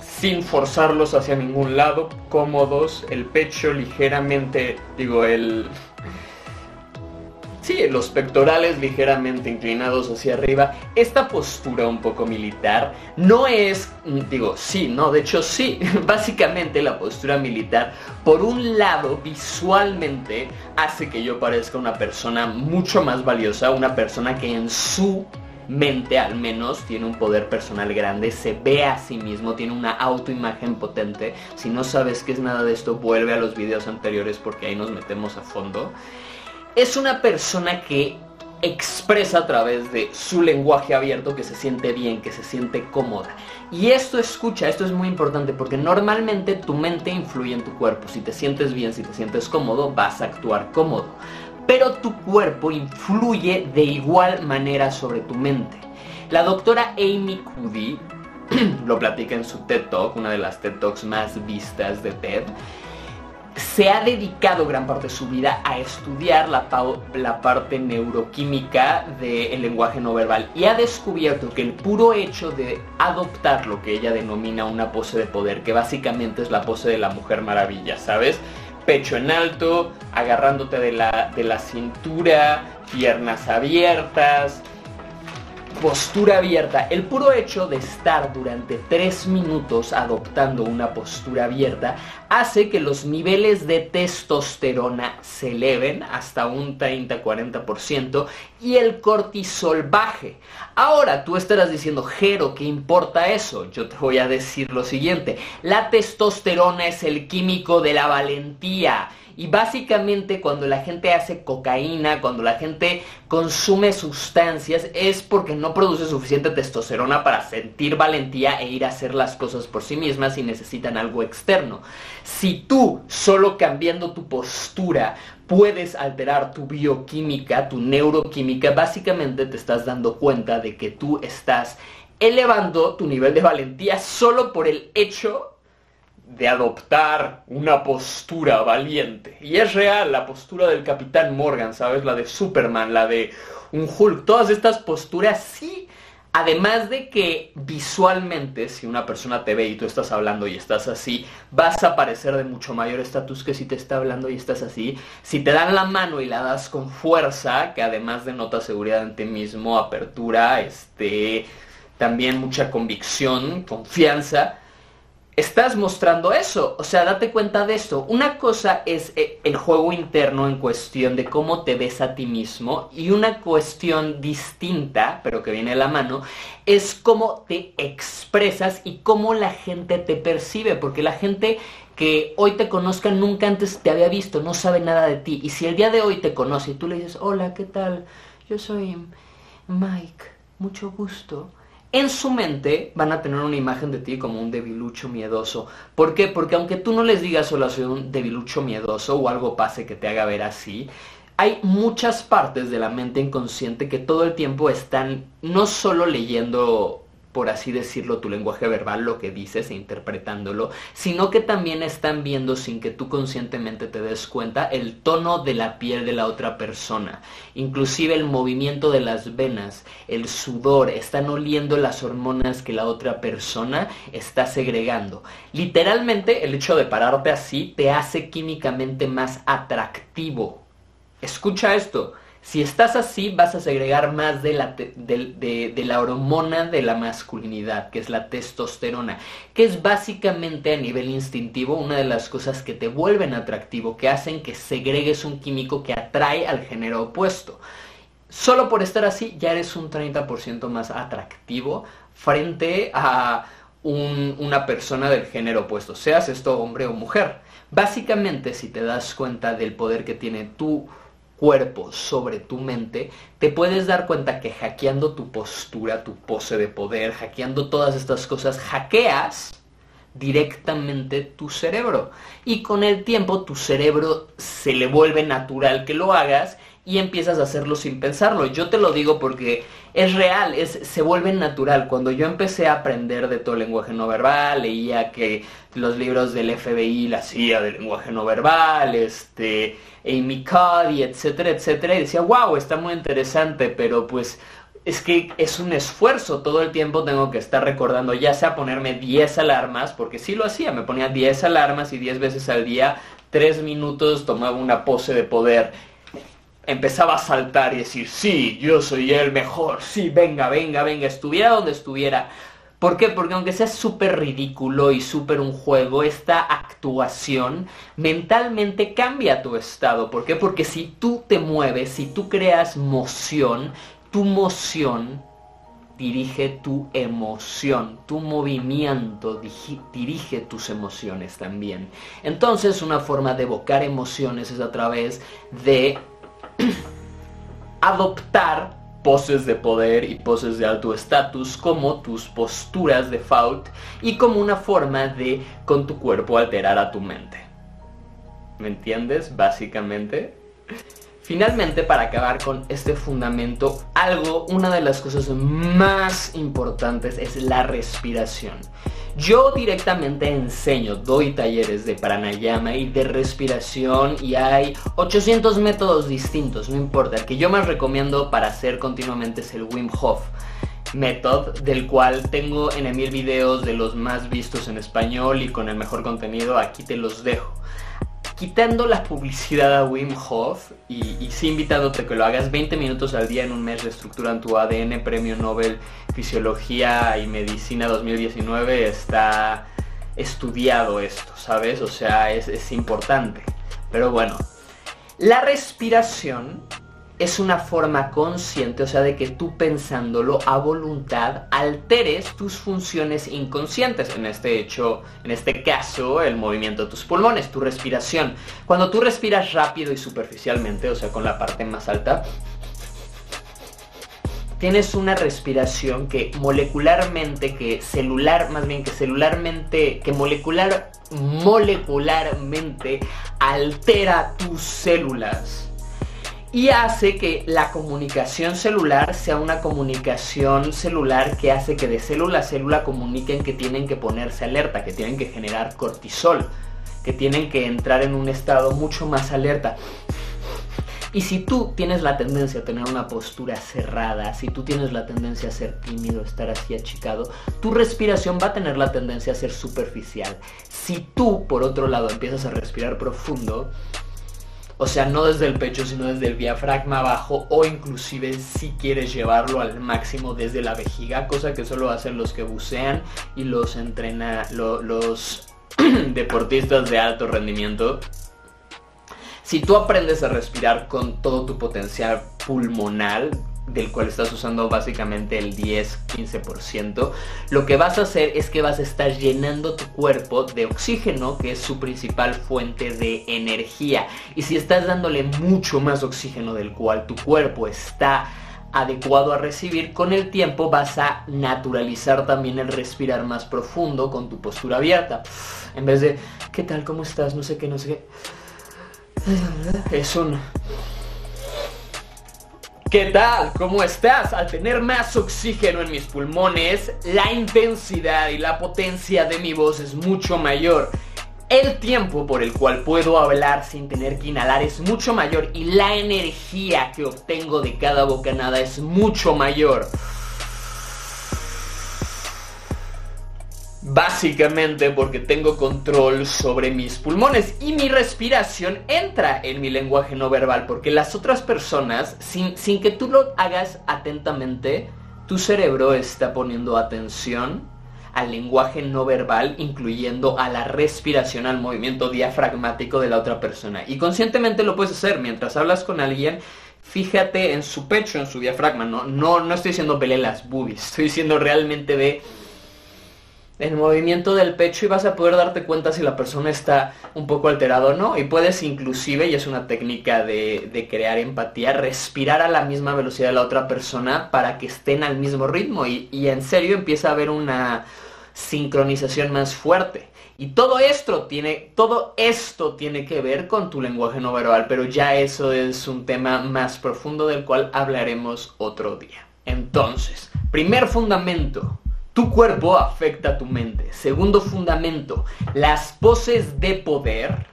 sin forzarlos hacia ningún lado, cómodos, el pecho ligeramente, digo, el Sí, los pectorales ligeramente inclinados hacia arriba. Esta postura un poco militar no es, mm, digo, sí, no, de hecho sí. Básicamente la postura militar, por un lado, visualmente hace que yo parezca una persona mucho más valiosa, una persona que en su mente al menos tiene un poder personal grande, se ve a sí mismo, tiene una autoimagen potente. Si no sabes qué es nada de esto, vuelve a los videos anteriores porque ahí nos metemos a fondo es una persona que expresa a través de su lenguaje abierto que se siente bien, que se siente cómoda. Y esto escucha, esto es muy importante porque normalmente tu mente influye en tu cuerpo. Si te sientes bien, si te sientes cómodo, vas a actuar cómodo. Pero tu cuerpo influye de igual manera sobre tu mente. La doctora Amy Cuddy lo platica en su TED Talk, una de las TED Talks más vistas de TED se ha dedicado gran parte de su vida a estudiar la, parte neuroquímica del lenguaje no verbal y ha descubierto que el puro hecho de adoptar lo que ella denomina una pose de poder, que básicamente es la pose de la mujer maravilla, ¿sabes? Pecho en alto, agarrándote de la, de la cintura, piernas abiertas, postura abierta. El puro hecho de estar durante 3 minutos adoptando una postura abierta hace que los niveles de testosterona se eleven hasta un 30-40% y el cortisol baje. Ahora tú estarás diciendo, Jero, ¿qué importa eso? Yo te voy a decir lo siguiente. La testosterona es el químico de la valentía y básicamente cuando la gente hace cocaína, cuando la gente consume sustancias, es porque no produce suficiente testosterona para sentir valentía e ir a hacer las cosas por sí mismas y necesitan algo externo. Si tú, solo cambiando tu postura, puedes alterar tu bioquímica, tu neuroquímica, básicamente te estás dando cuenta de que tú estás elevando tu nivel de valentía solo por el hecho de adoptar una postura valiente. Y es real la postura del Capitán Morgan, ¿sabes? La de Superman, la de un Hulk. Todas estas posturas sí Además de que visualmente, si una persona te ve y tú estás hablando y estás así, vas a parecer de mucho mayor estatus que si te está hablando y estás así. Si te dan la mano y la das con fuerza, que además denota seguridad en ti mismo, apertura, este, también mucha convicción, confianza, estás mostrando eso. O sea, date cuenta de esto. Una cosa es eh, el juego interno en cuestión de cómo te ves a ti mismo y una cuestión distinta, pero que viene de la mano, es cómo te expresas y cómo la gente te percibe. Porque la gente que hoy te conozca nunca antes te había visto, no sabe nada de ti. Y si el día de hoy te conoce y tú le dices, hola, ¿qué tal? Yo soy Mike, mucho gusto en su mente van a tener una imagen de ti como un debilucho miedoso. ¿Por qué? Porque aunque tú no les digas solo soy un debilucho miedoso o algo pase que te haga ver así, hay muchas partes de la mente inconsciente que todo el tiempo están no solo leyendo por así decirlo, tu lenguaje verbal, lo que dices e interpretándolo, sino que también están viendo sin que tú conscientemente te des cuenta el tono de la piel de la otra persona, inclusive el movimiento de las venas, el sudor, están oliendo las hormonas que la otra persona está segregando. Literalmente el hecho de pararte así te hace químicamente más atractivo. Escucha esto, si estás así, vas a segregar más de la, de, la, hormona de la masculinidad, que es la testosterona, que es básicamente a nivel instintivo una de las cosas que te vuelven atractivo, que hacen que segregues un químico que atrae al género opuesto. Solo por estar así ya eres un 30% más atractivo frente a una persona del género opuesto, seas esto hombre o mujer. Básicamente, si te das cuenta del poder que tiene tu cuerpo sobre tu mente, te puedes dar cuenta que hackeando tu postura, tu pose de poder, hackeando todas estas cosas, hackeas directamente tu cerebro. Y con el tiempo tu cerebro se le vuelve natural que lo hagas y empiezas a hacerlo sin pensarlo. Yo te lo digo porque es real, es, se vuelve natural. Cuando yo empecé a aprender de todo el lenguaje no verbal, leía que los libros del FBI, la CIA del lenguaje no verbal, este, Amy Cuddy, etcétera, etcétera, y decía, wow, está muy interesante, pero pues es que es un esfuerzo, todo el tiempo tengo que estar recordando, ya sea ponerme 10 alarmas, porque sí lo hacía, me ponía 10 alarmas y 10 veces al día, 3 minutos tomaba una pose de poder empezaba a saltar y decir, sí, yo soy el mejor, sí, venga, venga, venga, estuviera donde estuviera. ¿Por qué? Porque aunque sea súper ridículo y súper un juego, esta actuación mentalmente cambia tu estado. ¿Por qué? Porque si tú te mueves, si tú creas moción, tu moción dirige tu emoción, tu movimiento dirige tus emociones también. Entonces una forma de evocar emociones es a través de adoptar poses de poder y poses de alto estatus como tus posturas de fault y como una forma de con tu cuerpo alterar a tu mente. ¿Me entiendes? Básicamente. Finalmente, para acabar con este fundamento, algo, una de las cosas más importantes es la respiración. Yo directamente enseño, doy talleres de pranayama y de respiración y hay 800 métodos distintos, no importa. El que yo más recomiendo para hacer continuamente es el Wim Hof Method, del cual tengo en mil videos de los más vistos en español y con el mejor contenido, aquí te los dejo quitando la publicidad a Wim Hof y, y sí invitándote que lo hagas 20 minutos al día en un mes reestructuran tu ADN, Premio Nobel Fisiología y Medicina 2019, está estudiado esto, ¿sabes? O sea, es, es importante. Pero bueno, la respiración es una forma consciente, o sea, de que tú pensándolo a voluntad alteres tus funciones inconscientes. En este hecho, en este caso, el movimiento de tus pulmones, tu respiración. Cuando tú respiras rápido y superficialmente, o sea, con la parte más alta, tienes una respiración que molecularmente, que celular, más bien que celularmente, que molecular, molecularmente altera tus células y hace que la comunicación celular sea una comunicación celular que hace que de célula a célula comuniquen que tienen que ponerse alerta, que tienen que generar cortisol, que tienen que entrar en un estado mucho más alerta. Y si tú tienes la tendencia a tener una postura cerrada, si tú tienes la tendencia a ser tímido, estar así achicado, tu respiración va a tener la tendencia a ser superficial. Si tú, por otro lado, empiezas a respirar profundo, o sea, no desde el pecho, sino desde el diafragma abajo o inclusive si quieres llevarlo al máximo desde la vejiga, cosa que solo hacen los que bucean y los entrena los deportistas de alto rendimiento. Si tú aprendes a respirar con todo tu potencial pulmonar, del cual estás usando básicamente el 10-15%, lo que vas a hacer es que vas a estar llenando tu cuerpo de oxígeno, que es su principal fuente de energía. Y si estás dándole mucho más oxígeno del cual tu cuerpo está adecuado a recibir, con el tiempo vas a naturalizar también el respirar más profundo con tu postura abierta. En vez de, ¿qué tal? ¿Cómo estás? No sé qué, no sé qué. Es un... ¿Qué tal? ¿Cómo estás? Al tener más oxígeno en mis pulmones, la intensidad y la potencia de mi voz es mucho mayor. El tiempo por el cual puedo hablar sin tener que inhalar es mucho mayor y la energía que obtengo de cada bocanada es mucho mayor. Básicamente porque tengo control sobre mis pulmones y mi respiración entra en mi lenguaje no verbal porque las otras personas, sin, sin que tú lo hagas atentamente, tu cerebro está poniendo atención al lenguaje no verbal, incluyendo a la respiración, al movimiento diafragmático de la otra persona. Y conscientemente lo puedes hacer mientras hablas con alguien. Fíjate en su pecho, en su diafragma. No, no, no estoy diciendo vele las boobies, estoy diciendo realmente de el movimiento del pecho y vas a poder darte cuenta si la persona está un poco alterada o no. Y puedes inclusive, y es una técnica de, crear empatía, respirar a la misma velocidad de la otra persona para que estén al mismo ritmo. Y, y en serio empieza a haber una sincronización más fuerte. Y todo esto tiene, todo esto tiene que ver con tu lenguaje no verbal, pero ya eso es un tema más profundo del cual hablaremos otro día. Entonces, primer fundamento, tu cuerpo afecta a tu mente. Segundo fundamento, las poses de poder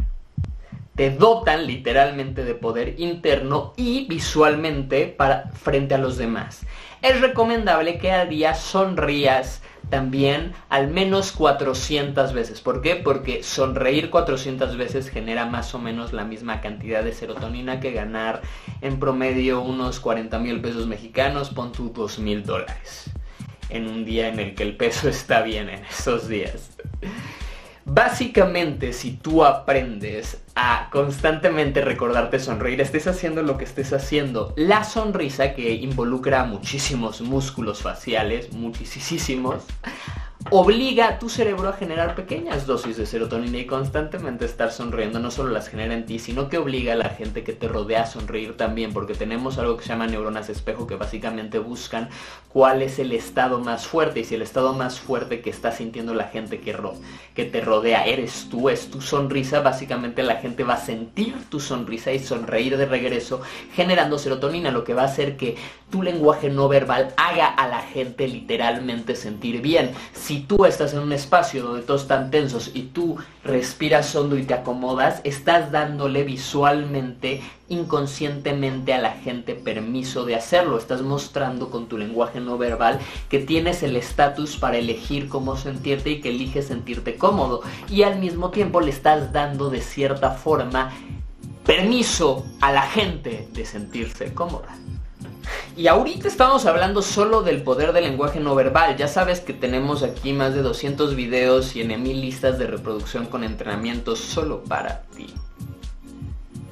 te dotan literalmente de poder interno y visualmente para, frente a los demás. Es recomendable que al día sonrías también al menos 400 veces. ¿Por qué? Porque sonreír 400 veces genera más o menos la misma cantidad de serotonina que ganar en promedio unos 40 mil pesos mexicanos, pon tu 2 mil dólares en un día en el que el peso está bien en esos días. Básicamente, si tú aprendes a constantemente recordarte sonreír, estés haciendo lo que estés haciendo, la sonrisa que involucra muchísimos músculos faciales, muchísimos, obliga a tu cerebro a generar pequeñas dosis de serotonina y constantemente estar sonriendo no solo las genera en ti, sino que obliga a la gente que te rodea a sonreír también, porque tenemos algo que se llama neuronas espejo que básicamente buscan cuál es el estado más fuerte y si el estado más fuerte que está sintiendo la gente que, que te rodea eres tú, es tu sonrisa, básicamente la gente va a sentir tu sonrisa y sonreír de regreso generando serotonina, lo que va a hacer que tu lenguaje no verbal haga a la gente literalmente sentir bien si tú estás en un espacio donde todos están tensos y tú respiras hondo y te acomodas, estás dándole visualmente, inconscientemente a la gente permiso de hacerlo. Estás mostrando con tu lenguaje no verbal que tienes el estatus para elegir cómo sentirte y que eliges sentirte cómodo. Y al mismo tiempo le estás dando de cierta forma permiso a la gente de sentirse cómoda. Y ahorita estamos hablando solo del poder del lenguaje no verbal. Ya sabes que tenemos aquí más de 200 videos y en mil listas de reproducción con entrenamientos solo para ti.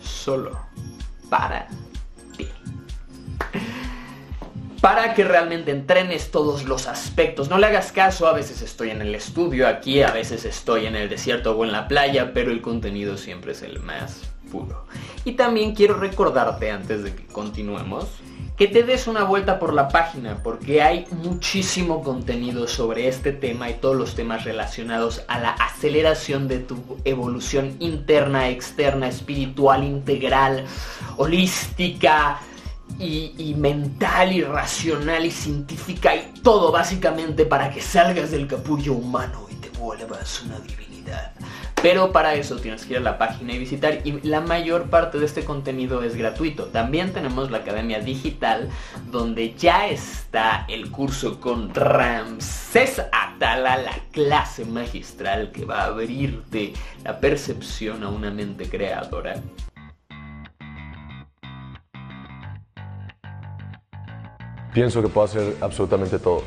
Solo para ti. Para que realmente entrenes todos los aspectos. No le hagas caso, a veces estoy en el estudio aquí, a veces estoy en el desierto o en la playa, pero el contenido siempre es el más puro. Y también quiero recordarte antes de que continuemos que te des una vuelta por la página porque hay muchísimo contenido sobre este tema y todos los temas relacionados a la aceleración de tu evolución interna, externa, espiritual, integral, holística y, mental y racional y científica y todo básicamente para que salgas del capullo humano y te vuelvas una divinidad Pero para eso tienes que ir a la página y visitar y la mayor parte de este contenido es gratuito. También tenemos la Academia Digital donde ya está el curso con Ramses Atala, la clase magistral que va a abrirte la percepción a una mente creadora. Pienso que puedo hacer absolutamente todo.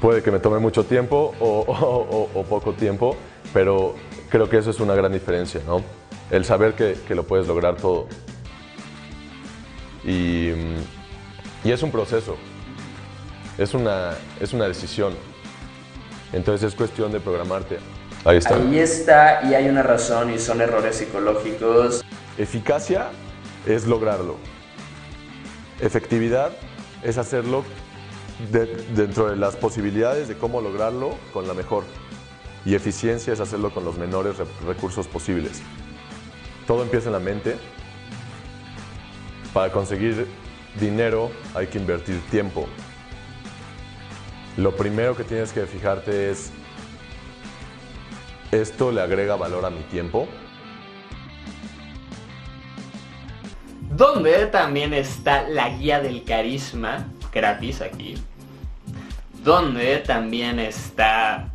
Puede que me tome mucho tiempo o, poco tiempo, pero creo que eso es una gran diferencia, ¿no? El saber que, lo puedes lograr todo. Y, y, es un proceso, es una, es una decisión. Entonces es cuestión de programarte. Ahí está. Ahí está y hay una razón y son errores psicológicos. Eficacia es lograrlo. Efectividad es hacerlo dentro de las posibilidades de cómo lograrlo con la mejor. Y eficiencia es hacerlo con los menores recursos posibles. Todo empieza en la mente. Para conseguir dinero hay que invertir tiempo. Lo primero que tienes que fijarte es, ¿esto le agrega valor a mi tiempo? Donde también está la guía del carisma, gratis aquí. Donde también está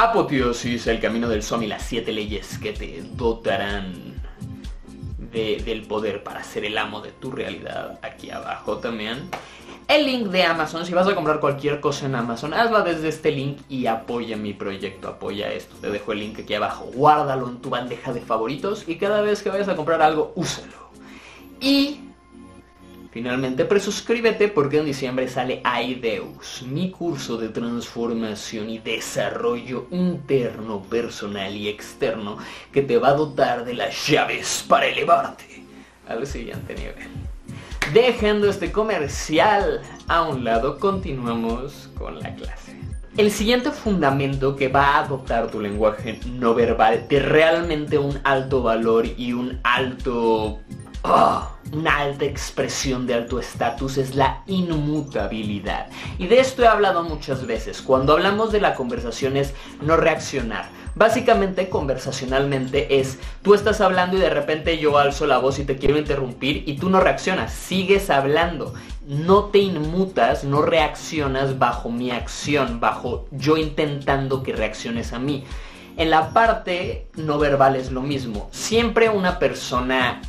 Apoteosis, el camino del son y las siete leyes que te dotarán del poder para ser el amo de tu realidad. Aquí abajo también. El link de Amazon, si vas a comprar cualquier cosa en Amazon, hazlo desde este link y apoya mi proyecto, apoya esto. Te dejo el link aquí abajo, guárdalo en tu bandeja de favoritos y cada vez que vayas a comprar algo, úsalo. Y finalmente presuscríbete porque en diciembre sale Aideus, mi curso de transformación y desarrollo interno, personal y externo que te va a dotar de las llaves para elevarte al siguiente nivel. Dejando este comercial a un lado, continuamos con la clase. El siguiente fundamento que va a adoptar tu lenguaje no verbal de realmente un alto valor y un alto Oh, una alta expresión de alto estatus es la inmutabilidad. Y de esto he hablado muchas veces. Cuando hablamos de la conversación es no reaccionar. Básicamente, conversacionalmente es tú estás hablando y de repente yo alzo la voz y te quiero interrumpir y tú no reaccionas, sigues hablando. No te inmutas, no reaccionas bajo mi acción, bajo yo intentando que reacciones a mí. En la parte no verbal es lo mismo. Siempre una persona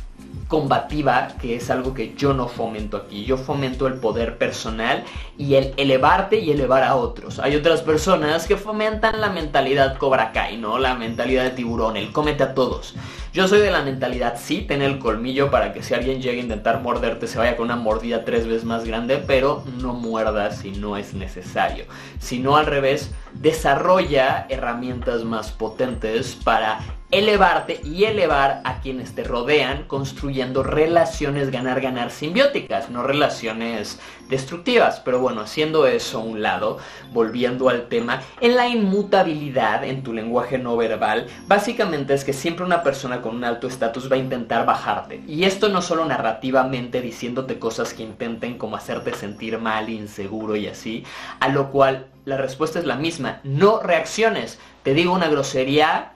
combativa, que es algo que yo no fomento aquí. Yo fomento el poder personal y el elevarte y elevar a otros. Hay otras personas que fomentan la mentalidad Cobra Kai, ¿no? La mentalidad de tiburón, el cómete a todos. Yo soy de la mentalidad, sí, ten el colmillo para que si alguien llega a intentar morderte se vaya con una mordida tres veces más grande, pero no muerdas si no es necesario. Sino al revés, desarrolla herramientas más potentes para elevarte y elevar a quienes te rodean construyendo relaciones ganar-ganar simbióticas, no relaciones destructivas. Pero bueno, haciendo eso a un lado, volviendo al tema, en la inmutabilidad en tu lenguaje no verbal, básicamente es que siempre una persona con un alto estatus va a intentar bajarte. Y esto no solo narrativamente diciéndote cosas que intenten como hacerte sentir mal, inseguro y así, a lo cual la respuesta es la misma, no reacciones. Te digo una grosería,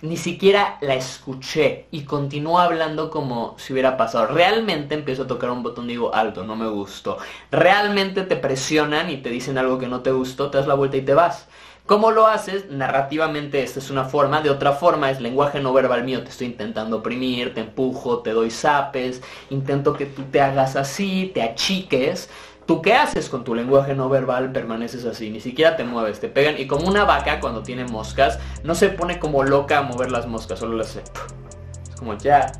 ni siquiera la escuché y continúo hablando como si hubiera pasado. Realmente empiezo a tocar un botón digo alto, no me gustó. Realmente te presionan y te dicen algo que no te gustó, te das la vuelta y te vas. ¿Cómo lo haces? Narrativamente esta es una forma, de otra forma es lenguaje no verbal mío, te estoy intentando oprimir, te empujo, te doy zapes, intento que tú te hagas así, te achiques, ¿Tú qué haces con tu lenguaje no verbal? Permaneces así, ni siquiera te mueves, te pegan. Y como una vaca cuando tiene moscas, no se pone como loca a mover las moscas, solo las hace. Es como ya.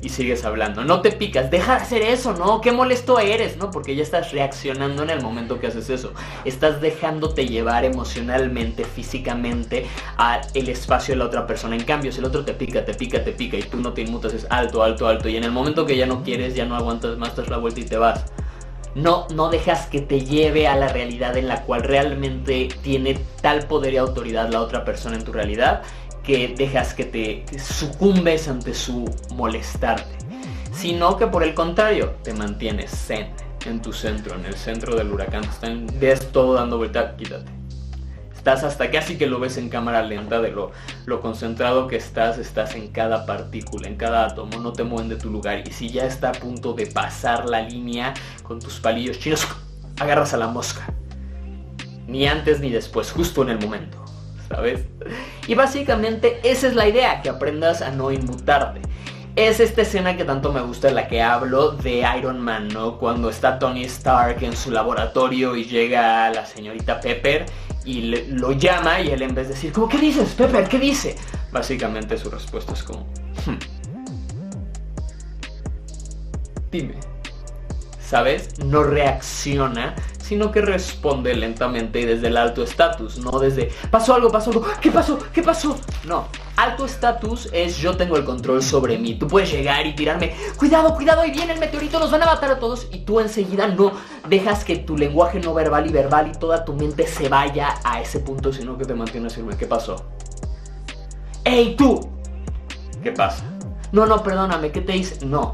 Y sigues hablando. No te picas, deja de hacer eso, ¿no? Qué molesto eres, ¿no? Porque ya estás reaccionando en el momento que haces eso. Estás dejándote llevar emocionalmente, físicamente, al espacio de la otra persona. En cambio, si el otro te pica, te pica, te pica y tú no te inmutas, es alto, alto, alto. Y en el momento que ya no quieres, ya no aguantas más, das la vuelta y te vas no, no dejas que te lleve a la realidad en la cual realmente tiene tal poder y autoridad la otra persona en tu realidad que dejas que te sucumbes ante su molestarte, sino que por el contrario te mantienes zen en tu centro, en el centro del huracán, ves todo dando vuelta, quítate Estás hasta casi que lo ves en cámara lenta de lo, concentrado que estás, estás en cada partícula, en cada átomo, no te mueven de tu lugar. Y si ya está a punto de pasar la línea con tus palillos chinos, agarras a la mosca. Ni antes ni después, justo en el momento. ¿Sabes? Y básicamente esa es la idea, que aprendas a no inmutarte es esta escena que tanto me gusta, en la que hablo de Iron Man, ¿no? Cuando está Tony Stark en su laboratorio y llega la señorita Pepper y lo llama y él en vez de decir, como, ¿qué dices, Pepper? ¿Qué dice? Básicamente su respuesta es como, hmm. dime. ¿Sabes? No reacciona sino que responde lentamente y desde el alto estatus, no desde pasó algo, pasó algo, ¿qué pasó? ¿Qué pasó? No, alto estatus es yo tengo el control sobre mí. Tú puedes llegar y tirarme, cuidado, cuidado, ahí viene el meteorito, nos van a matar a todos y tú enseguida no dejas que tu lenguaje no verbal y verbal y toda tu mente se vaya a ese punto, sino que te mantienes firme. ¿Qué pasó? ¡Ey, tú! ¿Qué pasa? No, no, perdóname, ¿qué te dice? No,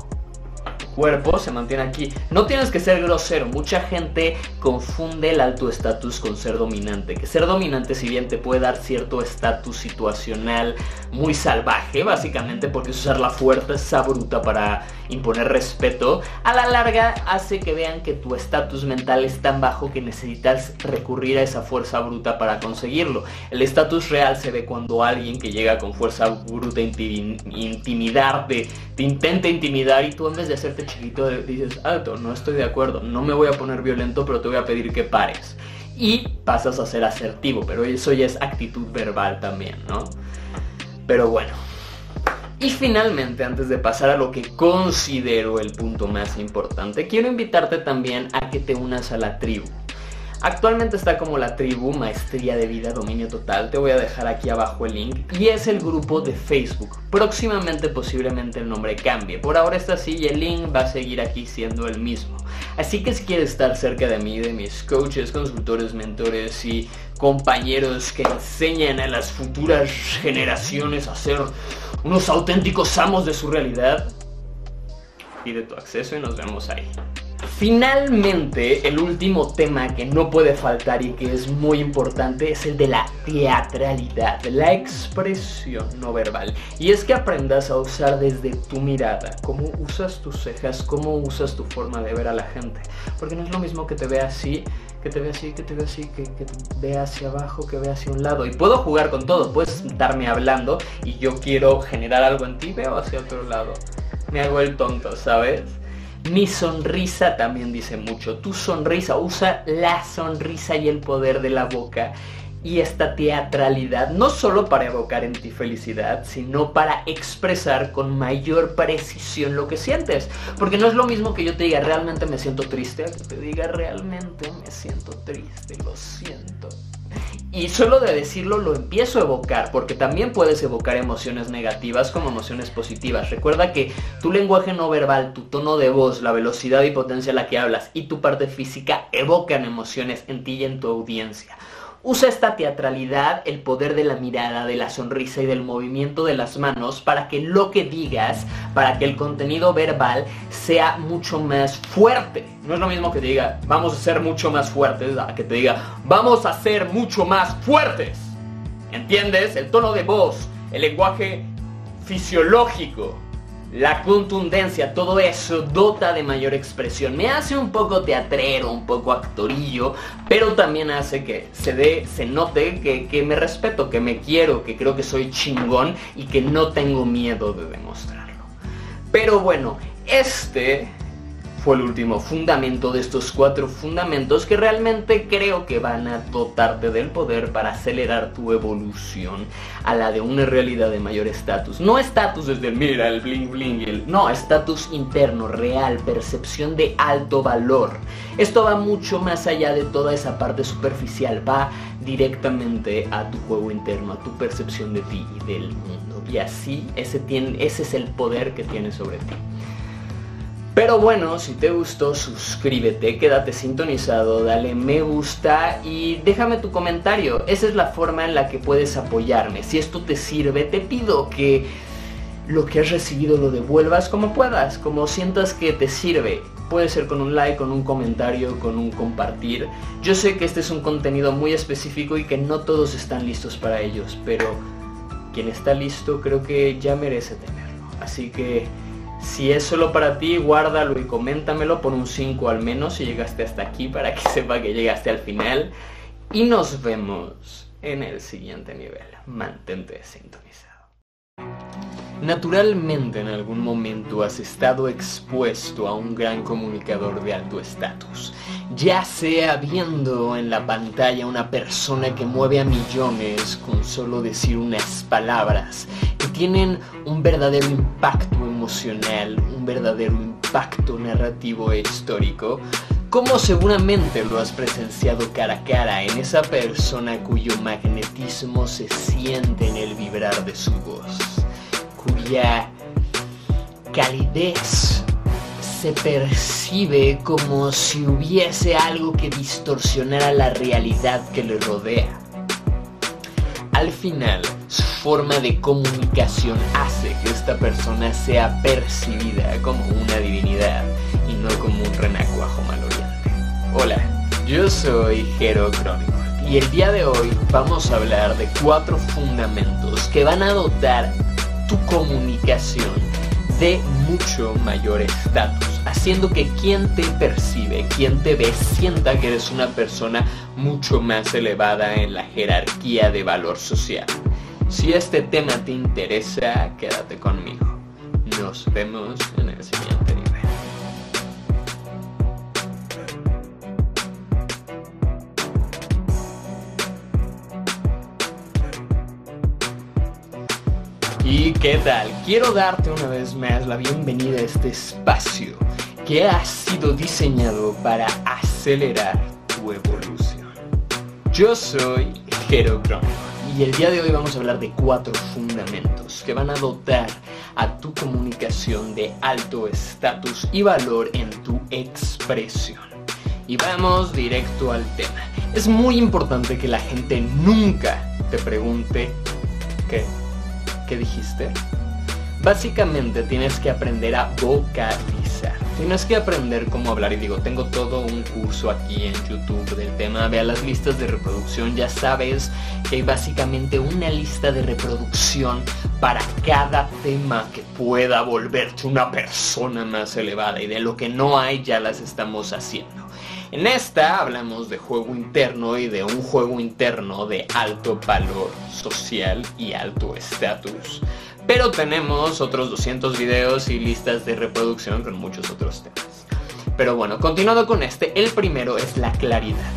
cuerpo se mantiene aquí. No tienes que ser grosero. Mucha gente confunde el alto estatus con ser dominante. Que ser dominante, si bien te puede dar cierto estatus situacional muy salvaje, básicamente porque es usar la fuerza bruta para imponer respeto, a la larga hace que vean que tu estatus mental es tan bajo que necesitas recurrir a esa fuerza bruta para conseguirlo. El estatus real se ve cuando alguien que llega con fuerza bruta intimidarte, te intenta intimidar y tú en vez de hacerte chiquito dices, alto, no estoy de acuerdo, no me voy a poner violento, pero te voy a pedir que pares. Y pasas a ser asertivo, pero eso ya es actitud verbal también, ¿no? Pero bueno. Y finalmente, antes de pasar a lo que considero el punto más importante, quiero invitarte también a que te unas a la tribu. Actualmente está como la tribu Maestría de Vida Dominio Total, te voy a dejar aquí abajo el link, y es el grupo de Facebook. Próximamente posiblemente el nombre cambie, por ahora está así y el link va a seguir aquí siendo el mismo. Así que si quieres estar cerca de mí, de mis coaches, consultores, mentores y compañeros que enseñan a las futuras generaciones a ser unos auténticos amos de su realidad, pide tu acceso y nos vemos ahí. Finalmente, el último tema que no puede faltar y que es muy importante es el de la teatralidad, la expresión no verbal. Y es que aprendas a usar desde tu mirada, cómo usas tus cejas, cómo usas tu forma de ver a la gente. Porque no es lo mismo que te vea así, que te vea así, que te vea así, que, que te vea hacia abajo, que vea hacia un lado. Y puedo jugar con todo, puedes estarme hablando y yo quiero generar algo en ti, veo hacia otro lado. Me hago el tonto, ¿sabes? Mi sonrisa también dice mucho. Tu sonrisa, usa la sonrisa y el poder de la boca y esta teatralidad, no solo para evocar en ti felicidad, sino para expresar con mayor precisión lo que sientes. Porque no es lo mismo que yo te diga realmente me siento triste, a que te diga realmente me siento triste, lo siento. Y solo de decirlo lo empiezo a evocar, porque también puedes evocar emociones negativas como emociones positivas. Recuerda que tu lenguaje no verbal, tu tono de voz, la velocidad y potencia a la que hablas y tu parte física evocan emociones en ti y en tu audiencia. Usa esta teatralidad, el poder de la mirada, de la sonrisa y del movimiento de las manos para que lo que digas, para que el contenido verbal sea mucho más fuerte. No es lo mismo que te diga, vamos a ser mucho más fuertes, a que te diga, vamos a ser mucho más fuertes. ¿Entiendes? El tono de voz, el lenguaje fisiológico la contundencia, todo eso dota de mayor expresión. Me hace un poco teatrero, un poco actorillo, pero también hace que se dé, se note que, que me respeto, que me quiero, que creo que soy chingón y que no tengo miedo de demostrarlo. Pero bueno, este el último fundamento de estos cuatro fundamentos que realmente creo que van a dotarte del poder para acelerar tu evolución a la de una realidad de mayor estatus. No estatus desde el mira, el bling bling, el, no, estatus interno, real, percepción de alto valor. Esto va mucho más allá de toda esa parte superficial, va directamente a tu juego interno, a tu percepción de ti y del mundo. Y así ese, tiene, ese es el poder que tienes sobre ti. Pero bueno, si te gustó, suscríbete, quédate sintonizado, dale me gusta y déjame tu comentario. Esa es la forma en la que puedes apoyarme. Si esto te sirve, te pido que lo que has recibido lo devuelvas como puedas, como sientas que te sirve. Puede ser con un like, con un comentario, con un compartir. Yo sé que este es un contenido muy específico y que no todos están listos para ellos, pero quien está listo creo que ya merece tenerlo. Así que si es solo para ti, guárdalo y coméntamelo por un 5 al menos si llegaste hasta aquí para que sepa que llegaste al final. Y nos vemos en el siguiente nivel. Mantente sintonizado. Naturalmente en algún momento has estado expuesto a un gran comunicador de alto estatus, ya sea viendo en la pantalla una persona que mueve a millones con solo decir unas palabras, que tienen un verdadero impacto emocional, un verdadero impacto narrativo e histórico, como seguramente lo has presenciado cara a cara en esa persona cuyo magnetismo se siente en el vibrar de su voz cuya calidez se percibe como si hubiese algo que distorsionara la realidad que le rodea. Al final, su forma de comunicación hace que esta persona sea percibida como una divinidad y no como un renacuajo maloriente. Hola, yo soy Jero Crónico y el día de hoy vamos a hablar de cuatro fundamentos que van a dotar tu comunicación de mucho mayor estatus, haciendo que quien te percibe, quien te ve, sienta que eres una persona mucho más elevada en la jerarquía de valor social. Si este tema te interesa, quédate conmigo. Nos vemos en el siguiente qué tal? Quiero darte una vez más la bienvenida a este espacio que ha sido diseñado para acelerar tu evolución. Yo soy Jero y el día de hoy vamos a hablar de cuatro fundamentos que van a dotar a tu comunicación de alto estatus y valor en tu expresión. Y vamos directo al tema. Es muy importante que la gente nunca te pregunte qué ¿Qué dijiste? Básicamente tienes que aprender a vocalizar. Tienes que aprender cómo hablar y digo, tengo todo un curso aquí en YouTube del tema. Ve a las listas de reproducción, ya sabes que hay básicamente una lista de reproducción para cada tema que pueda volverte una persona más elevada y de lo que no hay ya las estamos haciendo. En esta hablamos de juego interno y de un juego interno de alto valor social y alto estatus. Pero tenemos otros 200 videos y listas de reproducción con muchos otros temas. Pero bueno, continuando con este, el primero es la claridad.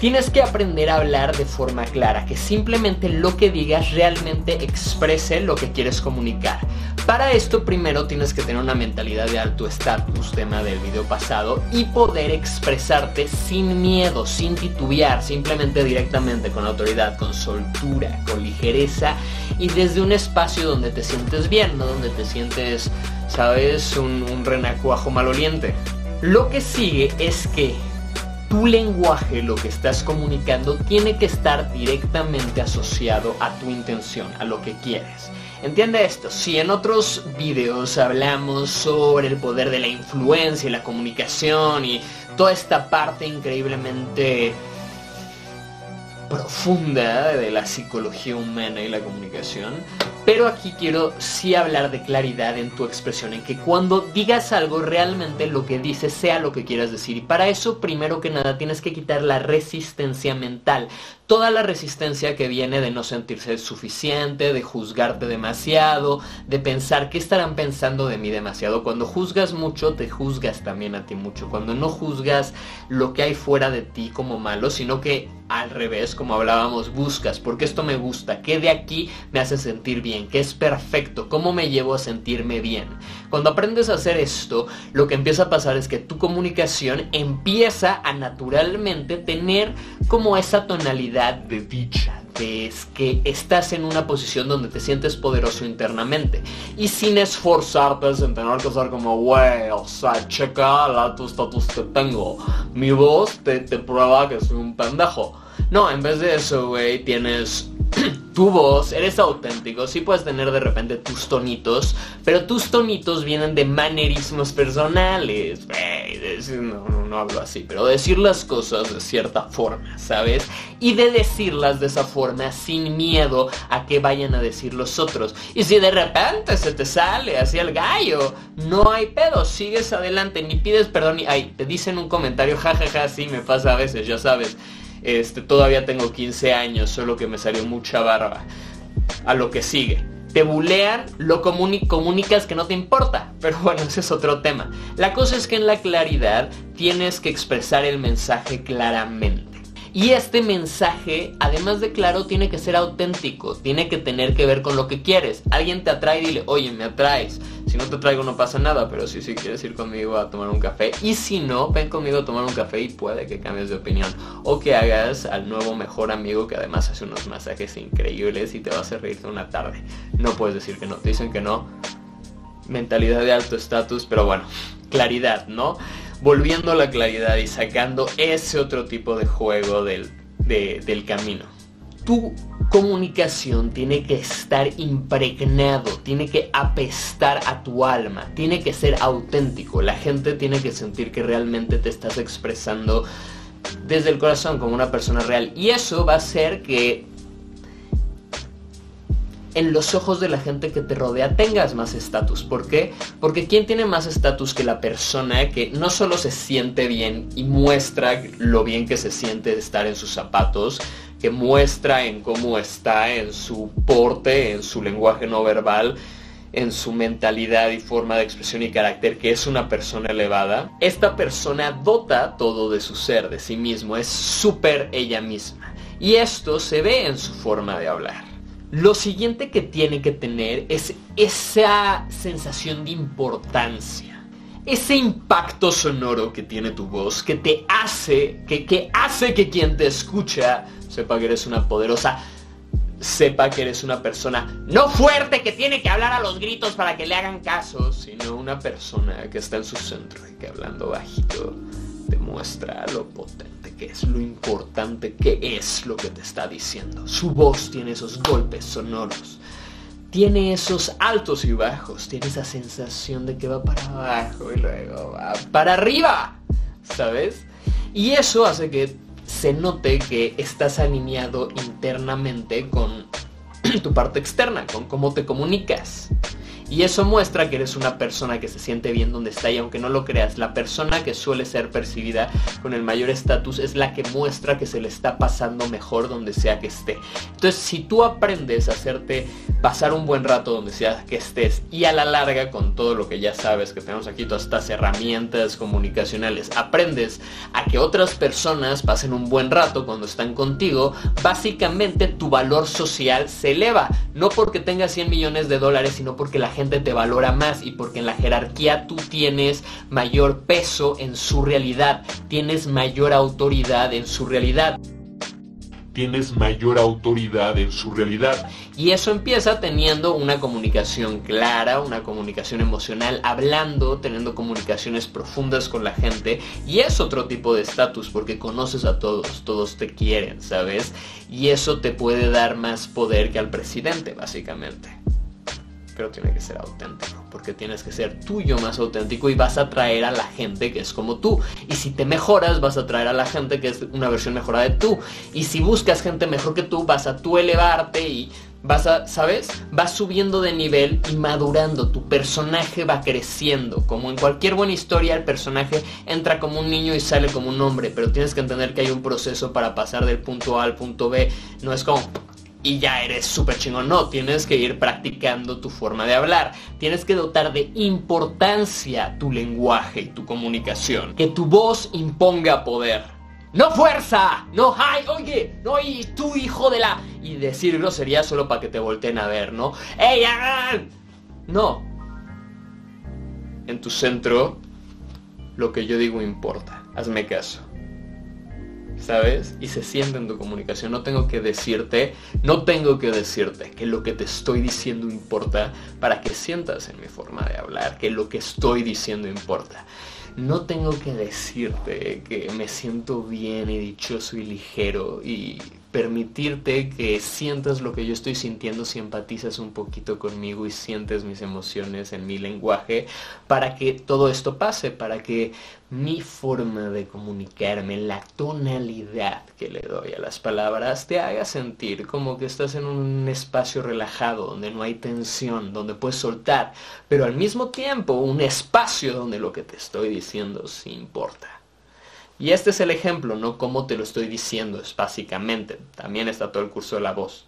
Tienes que aprender a hablar de forma clara, que simplemente lo que digas realmente exprese lo que quieres comunicar. Para esto primero tienes que tener una mentalidad de alto estatus, tema del video pasado, y poder expresarte sin miedo, sin titubear, simplemente directamente con autoridad, con soltura, con ligereza y desde un espacio donde te sientes bien, no donde te sientes, sabes, un, un renacuajo maloliente. Lo que sigue es que tu lenguaje, lo que estás comunicando, tiene que estar directamente asociado a tu intención, a lo que quieres. Entiende esto, si en otros videos hablamos sobre el poder de la influencia y la comunicación y toda esta parte increíblemente profunda de la psicología humana y la comunicación, pero aquí quiero sí hablar de claridad en tu expresión, en que cuando digas algo realmente lo que dices sea lo que quieras decir. Y para eso, primero que nada, tienes que quitar la resistencia mental. Toda la resistencia que viene de no sentirse suficiente, de juzgarte demasiado, de pensar qué estarán pensando de mí demasiado. Cuando juzgas mucho, te juzgas también a ti mucho. Cuando no juzgas lo que hay fuera de ti como malo, sino que al revés, como hablábamos, buscas, porque esto me gusta, qué de aquí me hace sentir bien, qué es perfecto, cómo me llevo a sentirme bien. Cuando aprendes a hacer esto, lo que empieza a pasar es que tu comunicación empieza a naturalmente tener como esa tonalidad de dicha, es que estás en una posición donde te sientes poderoso internamente y sin esforzarte sin tener que ser como, wey, o sea, checa la tu estatus que tengo. Mi voz te, te prueba que soy un pendejo. No, en vez de eso, güey, tienes tu voz, eres auténtico, sí puedes tener de repente tus tonitos, pero tus tonitos vienen de manerismos personales. no, no, no hablo así, pero decir las cosas de cierta forma, ¿sabes? Y de decirlas de esa forma sin miedo a que vayan a decir los otros. Y si de repente se te sale así el gallo, no hay pedo, sigues adelante, ni pides perdón, ni, ay, te dicen un comentario, jajaja, ja, sí me pasa a veces, ya sabes. Este, todavía tengo 15 años, solo que me salió mucha barba. A lo que sigue. Te bulean, lo comunicas que no te importa. Pero bueno, ese es otro tema. La cosa es que en la claridad tienes que expresar el mensaje claramente. Y este mensaje, además de claro, tiene que ser auténtico, tiene que tener que ver con lo que quieres. Alguien te atrae, dile, oye, me atraes. Si no te traigo no pasa nada, pero si sí quieres ir conmigo a tomar un café. Y si no, ven conmigo a tomar un café y puede que cambies de opinión. O que hagas al nuevo mejor amigo que además hace unos masajes increíbles y te va a hacer reírte una tarde. No puedes decir que no, te dicen que no. Mentalidad de alto estatus, pero bueno, claridad, ¿no? Volviendo a la claridad y sacando ese otro tipo de juego del, del camino. Tu comunicación tiene que estar impregnado, tiene que apestar a tu alma, tiene que ser auténtico. La gente tiene que sentir que realmente te estás expresando desde el corazón como una persona real. Y eso va a hacer que en los ojos de la gente que te rodea tengas más estatus. ¿Por qué? Porque ¿quién tiene más estatus que la persona que no solo se siente bien y muestra lo bien que se siente estar en sus zapatos, que muestra en cómo está, en su porte, en su lenguaje no verbal, en su mentalidad y forma de expresión y carácter, que es una persona elevada, esta persona dota todo de su ser, de sí mismo, es súper ella misma. Y esto se ve en su forma de hablar. Lo siguiente que tiene que tener es esa sensación de importancia. Ese impacto sonoro que tiene tu voz, que te hace, que, que hace que quien te escucha sepa que eres una poderosa, sepa que eres una persona no fuerte que tiene que hablar a los gritos para que le hagan caso, sino una persona que está en su centro y que hablando bajito demuestra lo potente es, lo importante que es lo que te está diciendo. Su voz tiene esos golpes sonoros, tiene esos altos y bajos, tiene esa sensación de que va para abajo y luego va para arriba, ¿sabes? Y eso hace que se note que estás alineado internamente con tu parte externa, con cómo te comunicas. Y eso muestra que eres una persona que se siente bien donde está y aunque no lo creas, la persona que suele ser percibida con el mayor estatus es la que muestra que se le está pasando mejor donde sea que esté. Entonces, si tú aprendes a hacerte pasar un buen rato donde sea que estés y a la larga con todo lo que ya sabes que tenemos aquí, todas estas herramientas comunicacionales, aprendes a que otras personas pasen un buen rato cuando están contigo, básicamente tu valor social se eleva, no porque tengas 100 millones de dólares, sino porque la gente te valora más y porque en la jerarquía tú tienes mayor peso en su realidad, tienes mayor autoridad en su realidad tienes mayor autoridad en su realidad. Y eso empieza teniendo una comunicación clara, una comunicación emocional, hablando, teniendo comunicaciones profundas con la gente. Y es otro tipo de estatus porque conoces a todos, todos te quieren, ¿sabes? Y eso te puede dar más poder que al presidente, básicamente pero tiene que ser auténtico, porque tienes que ser tuyo más auténtico y vas a atraer a la gente que es como tú. Y si te mejoras, vas a atraer a la gente que es una versión mejorada de tú. Y si buscas gente mejor que tú, vas a tú elevarte y vas a, ¿sabes? Vas subiendo de nivel y madurando. Tu personaje va creciendo. Como en cualquier buena historia, el personaje entra como un niño y sale como un hombre. Pero tienes que entender que hay un proceso para pasar del punto A al punto B. No es como y ya eres súper chingón. No, tienes que ir practicando tu forma de hablar. Tienes que dotar de importancia tu lenguaje y tu comunicación. Que tu voz imponga poder. No fuerza, no hay, oye, no y tú hijo de la... Y decir grosería solo para que te volteen a ver, ¿no? ¡Ey, hagan! No. En tu centro, lo que yo digo importa. Hazme caso. ¿Sabes? Y se siente en tu comunicación. No tengo que decirte, no tengo que decirte que lo que te estoy diciendo importa para que sientas en mi forma de hablar, que lo que estoy diciendo importa. No tengo que decirte que me siento bien y dichoso y ligero y permitirte que sientas lo que yo estoy sintiendo si empatizas un poquito conmigo y sientes mis emociones en mi lenguaje para que todo esto pase, para que mi forma de comunicarme, la tonalidad que le doy a las palabras, te haga sentir como que estás en un espacio relajado, donde no hay tensión, donde puedes soltar, pero al mismo tiempo un espacio donde lo que te estoy diciendo sí importa. Y este es el ejemplo, no como te lo estoy diciendo, es básicamente. También está todo el curso de la voz.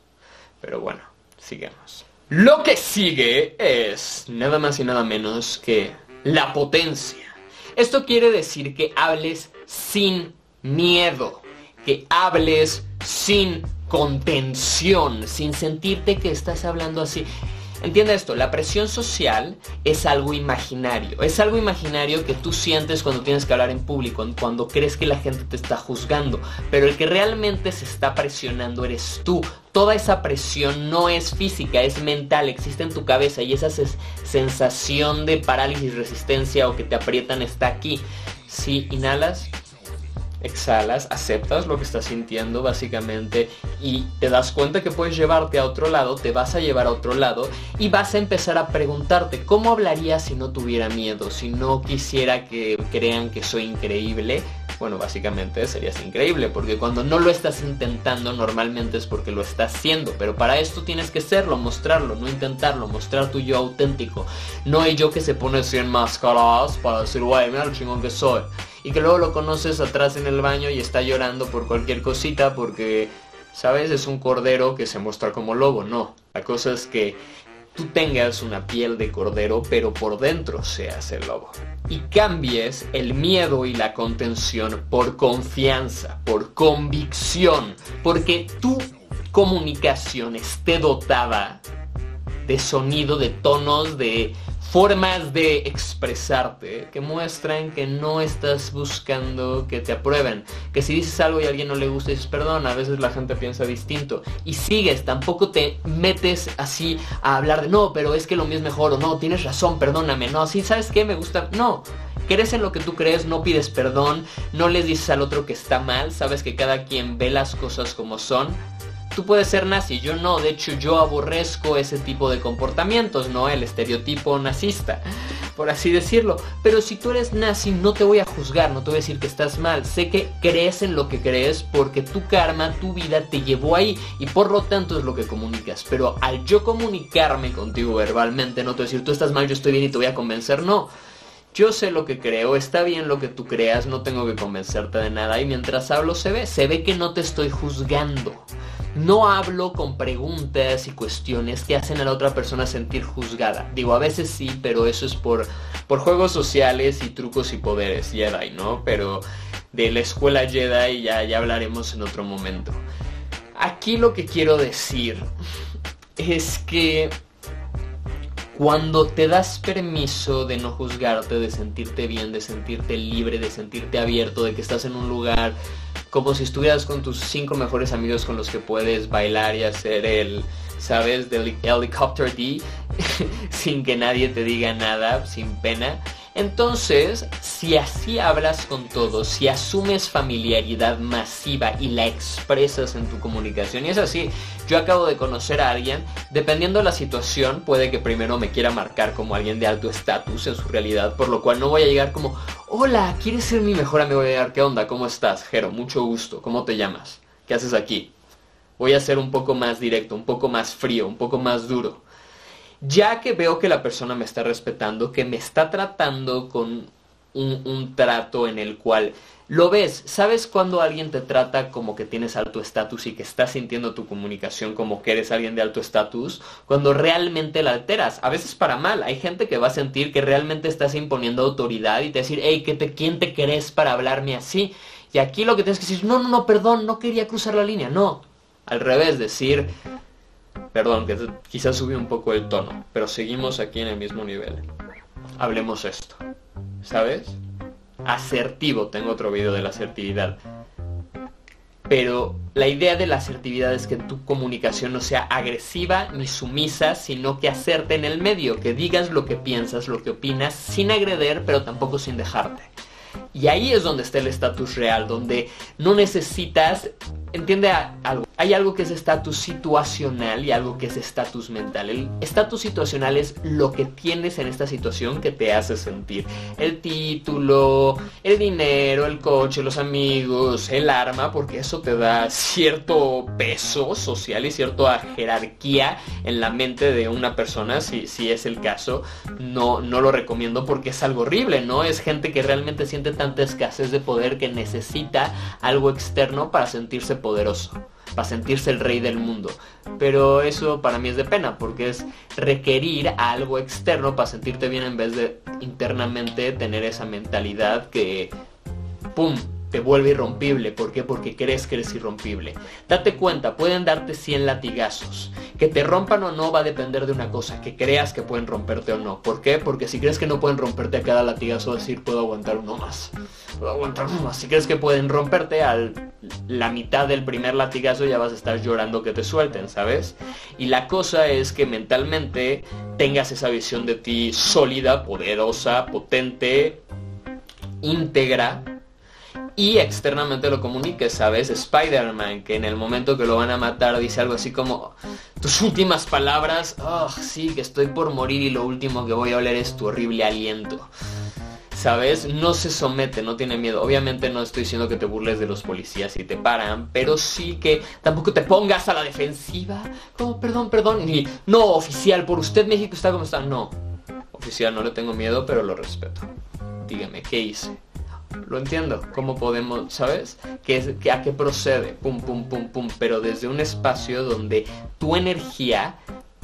Pero bueno, sigamos. Lo que sigue es nada más y nada menos que la potencia. Esto quiere decir que hables sin miedo, que hables sin contención, sin sentirte que estás hablando así. Entiende esto, la presión social es algo imaginario. Es algo imaginario que tú sientes cuando tienes que hablar en público, cuando crees que la gente te está juzgando. Pero el que realmente se está presionando eres tú. Toda esa presión no es física, es mental, existe en tu cabeza y esa sensación de parálisis, resistencia o que te aprietan está aquí. Si inhalas, exhalas, aceptas lo que estás sintiendo básicamente y te das cuenta que puedes llevarte a otro lado, te vas a llevar a otro lado y vas a empezar a preguntarte cómo hablaría si no tuviera miedo, si no quisiera que crean que soy increíble. Bueno, básicamente serías increíble, porque cuando no lo estás intentando normalmente es porque lo estás haciendo, pero para esto tienes que serlo, mostrarlo, no intentarlo, mostrar tu yo auténtico, no el yo que se pone 100 máscaras para decir, guay, mira lo chingón que soy y que luego lo conoces atrás en el baño y está llorando por cualquier cosita porque, ¿sabes? Es un cordero que se muestra como lobo. No, la cosa es que tú tengas una piel de cordero, pero por dentro seas el lobo. Y cambies el miedo y la contención por confianza, por convicción, porque tu comunicación esté dotada de sonido, de tonos, de formas de expresarte que muestran que no estás buscando que te aprueben. Que si dices algo y a alguien no le gusta, dices perdón, a veces la gente piensa distinto. Y sigues, tampoco te metes así a hablar de no, pero es que lo mío es mejor o no, tienes razón, perdóname, no, sí, ¿sabes qué? Me gusta. No. Crees en lo que tú crees, no pides perdón, no les dices al otro que está mal, sabes que cada quien ve las cosas como son, tú puedes ser nazi, yo no, de hecho yo aborrezco ese tipo de comportamientos, ¿no? El estereotipo nazista, por así decirlo. Pero si tú eres nazi no te voy a juzgar, no te voy a decir que estás mal, sé que crees en lo que crees porque tu karma, tu vida te llevó ahí y por lo tanto es lo que comunicas. Pero al yo comunicarme contigo verbalmente, no te voy a decir tú estás mal, yo estoy bien y te voy a convencer, no. Yo sé lo que creo, está bien lo que tú creas, no tengo que convencerte de nada y mientras hablo se ve, se ve que no te estoy juzgando. No hablo con preguntas y cuestiones que hacen a la otra persona sentir juzgada. Digo, a veces sí, pero eso es por, por juegos sociales y trucos y poderes Jedi, ¿no? Pero de la escuela Jedi ya, ya hablaremos en otro momento. Aquí lo que quiero decir es que cuando te das permiso de no juzgarte, de sentirte bien, de sentirte libre, de sentirte abierto, de que estás en un lugar como si estuvieras con tus cinco mejores amigos con los que puedes bailar y hacer el, ¿sabes? Del helicopter D sin que nadie te diga nada, sin pena. Entonces, si así hablas con todos, si asumes familiaridad masiva y la expresas en tu comunicación, y es así, yo acabo de conocer a alguien, dependiendo de la situación, puede que primero me quiera marcar como alguien de alto estatus en su realidad, por lo cual no voy a llegar como, hola, ¿quieres ser mi mejor amigo? Voy a llegar, ¿qué onda? ¿Cómo estás? Jero, mucho gusto, ¿cómo te llamas? ¿Qué haces aquí? Voy a ser un poco más directo, un poco más frío, un poco más duro ya que veo que la persona me está respetando, que me está tratando con un, trato en el cual lo ves, ¿sabes cuando alguien te trata como que tienes alto estatus y que estás sintiendo tu comunicación como que eres alguien de alto estatus? Cuando realmente la alteras, a veces para mal, hay gente que va a sentir que realmente estás imponiendo autoridad y te decir, hey, te, ¿quién te crees para hablarme así? Y aquí lo que tienes que decir, no, no, no, perdón, no quería cruzar la línea, no. Al revés, decir, Perdón, que quizás subí un poco el tono, pero seguimos aquí en el mismo nivel. Hablemos esto. ¿Sabes? Asertivo, tengo otro video de la asertividad. Pero la idea de la asertividad es que tu comunicación no sea agresiva ni sumisa, sino que hacerte en el medio, que digas lo que piensas, lo que opinas, sin agreder, pero tampoco sin dejarte. Y ahí es donde está el estatus real, donde no necesitas entiende algo. Hay algo que es estatus situacional y algo que es estatus mental. El estatus situacional es lo que tienes en esta situación que te hace sentir. El título, el dinero, el coche, los amigos, el arma, porque eso te da cierto peso social y cierta jerarquía en la mente de una persona, si, si es el caso. No, no lo recomiendo porque es algo horrible, ¿no? Es gente que realmente siente escasez de poder que necesita algo externo para sentirse poderoso, para sentirse el rey del mundo. Pero eso para mí es de pena, porque es requerir algo externo para sentirte bien en vez de internamente tener esa mentalidad que, ¡pum!, te vuelve irrompible. ¿Por qué? Porque crees que eres irrompible. Date cuenta, pueden darte 100 latigazos. Que te rompan o no va a depender de una cosa, que creas que pueden romperte o no. ¿Por qué? Porque si crees que no pueden romperte a cada latigazo, decir puedo aguantar uno más. Puedo aguantar uno más. Si crees que pueden romperte a la mitad del primer latigazo, ya vas a estar llorando que te suelten, ¿sabes? Y la cosa es que mentalmente tengas esa visión de ti sólida, poderosa, potente, íntegra y externamente lo comunique, ¿sabes? Spider-Man, que en el momento que lo van a matar dice algo así como tus últimas palabras, oh, sí, que estoy por morir y lo último que voy a oler es tu horrible aliento. ¿Sabes? No se somete, no tiene miedo. Obviamente no estoy diciendo que te burles de los policías y te paran, pero sí que tampoco te pongas a la defensiva. Como, perdón, perdón. Ni, no, oficial, por usted México está como está. No, oficial, no le tengo miedo, pero lo respeto. Dígame, ¿qué hice? Lo entiendo. ¿Cómo podemos, sabes? ¿Qué, ¿A qué procede? Pum, pum, pum, pum. Pero desde un espacio donde tu energía,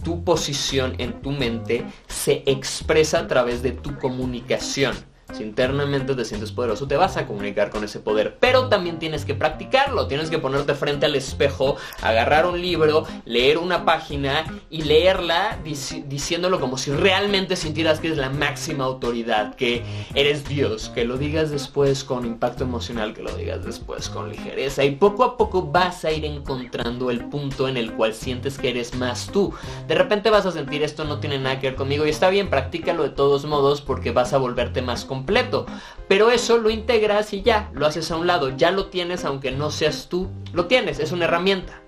tu posición en tu mente se expresa a través de tu comunicación. Si internamente te sientes poderoso, te vas a comunicar con ese poder. Pero también tienes que practicarlo. Tienes que ponerte frente al espejo, agarrar un libro, leer una página y leerla diciéndolo como si realmente sintieras que eres la máxima autoridad, que eres Dios, que lo digas después con impacto emocional, que lo digas después con ligereza. Y poco a poco vas a ir encontrando el punto en el cual sientes que eres más tú. De repente vas a sentir esto no tiene nada que ver conmigo y está bien, practícalo de todos modos porque vas a volverte más completo. Pero eso lo integras y ya, lo haces a un lado, ya lo tienes aunque no seas tú, lo tienes, es una herramienta.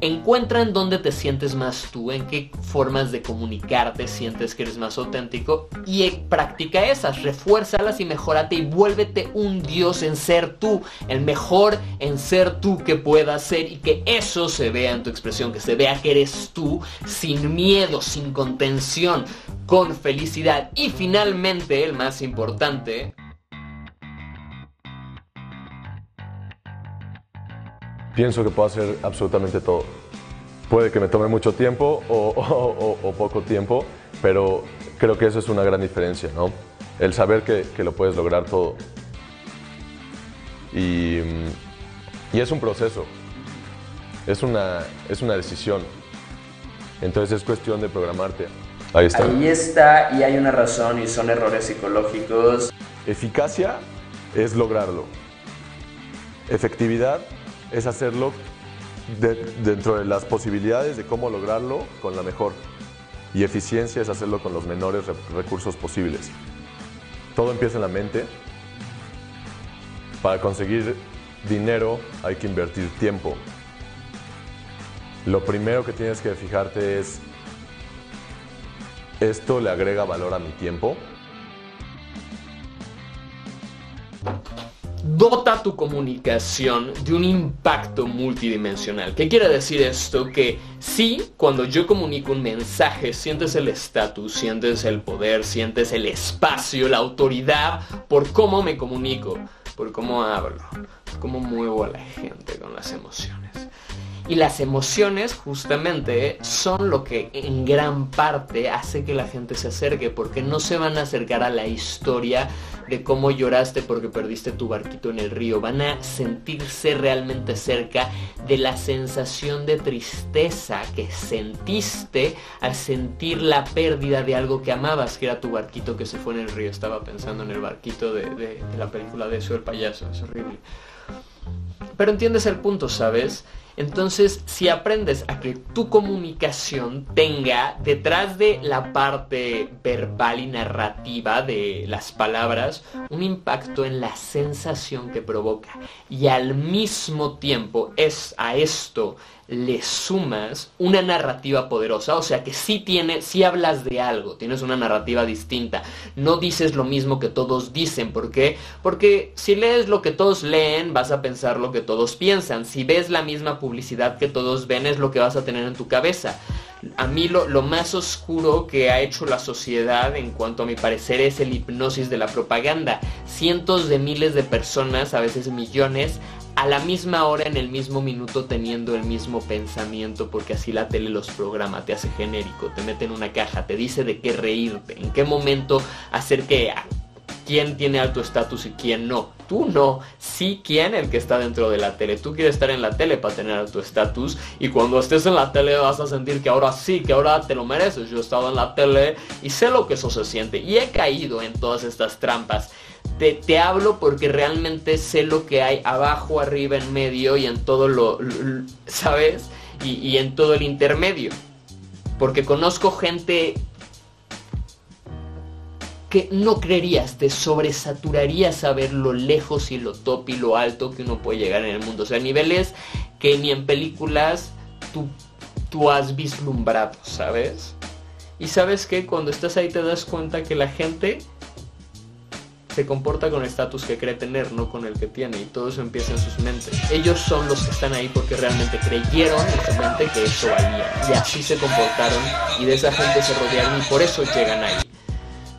Encuentra en dónde te sientes más tú, en qué formas de comunicarte sientes que eres más auténtico y practica esas, refuérzalas y mejórate y vuélvete un dios en ser tú, el mejor en ser tú que puedas ser y que eso se vea en tu expresión, que se vea que eres tú sin miedo, sin contención, con felicidad. Y finalmente el más importante, pienso que puedo hacer absolutamente todo. Puede que me tome mucho tiempo o, poco tiempo, pero creo que eso es una gran diferencia, ¿no? El saber que, lo puedes lograr todo. Y, es un proceso, es una, es una decisión. Entonces es cuestión de programarte. Ahí está. Ahí está, y hay una razón, y son errores psicológicos. Eficacia es lograrlo. Efectividad es hacerlo dentro de las posibilidades de cómo lograrlo con la mejor. Y eficiencia es hacerlo con los menores recursos posibles. Todo empieza en la mente. Para conseguir dinero hay que invertir tiempo. Lo primero que tienes que fijarte es, ¿esto le agrega valor a mi tiempo? Dota tu comunicación de un impacto multidimensional. ¿Qué quiere decir esto? Que sí, cuando yo comunico un mensaje, sientes el estatus, sientes el poder, sientes el espacio, la autoridad por cómo me comunico, por cómo hablo, por cómo muevo a la gente con las emociones. Y las emociones justamente son lo que en gran parte hace que la gente se acerque, porque no se van a acercar a la historia de cómo lloraste porque perdiste tu barquito en el río, van a sentirse realmente cerca de la sensación de tristeza que sentiste al sentir la pérdida de algo que amabas, que era tu barquito que se fue en el río. Estaba pensando en el barquito de, la película de eso, el payaso, es horrible. Pero entiendes el punto, ¿sabes? Entonces, si aprendes a que tu comunicación tenga detrás de la parte verbal y narrativa de las palabras un impacto en la sensación que provoca. Y al mismo tiempo es a esto le sumas una narrativa poderosa, o sea que si tiene, si hablas de algo, tienes una narrativa distinta, no dices lo mismo que todos dicen, ¿por qué? Porque si lees lo que todos leen, vas a pensar lo que todos piensan, si ves la misma publicidad que todos ven, es lo que vas a tener en tu cabeza. A mí lo, lo más oscuro que ha hecho la sociedad en cuanto a mi parecer es el hipnosis de la propaganda. Cientos de miles de personas, a veces millones, a la misma hora, en el mismo minuto, teniendo el mismo pensamiento, porque así la tele los programa, te hace genérico, te mete en una caja, te dice de qué reírte, en qué momento hacer que quién tiene alto estatus y quién no. Tú no, sí quién el que está dentro de la tele. Tú quieres estar en la tele para tener alto estatus y cuando estés en la tele vas a sentir que ahora sí, que ahora te lo mereces. Yo he estado en la tele y sé lo que eso se siente y he caído en todas estas trampas te, hablo porque realmente sé lo que hay abajo, arriba, en medio y en todo lo, ¿sabes? Y, y en todo el intermedio. Porque conozco gente que no creerías, te sobresaturaría saber lo lejos y lo top y lo alto que uno puede llegar en el mundo. O sea, niveles que ni en películas tú, tú has vislumbrado, ¿sabes? Y sabes que cuando estás ahí te das cuenta que la gente se comporta con el estatus que cree tener, no con el que tiene, y todo eso empieza en sus mentes. Ellos son los que están ahí porque realmente creyeron en su mente que eso valía, y así se comportaron, y de esa gente se rodearon, y por eso llegan ahí.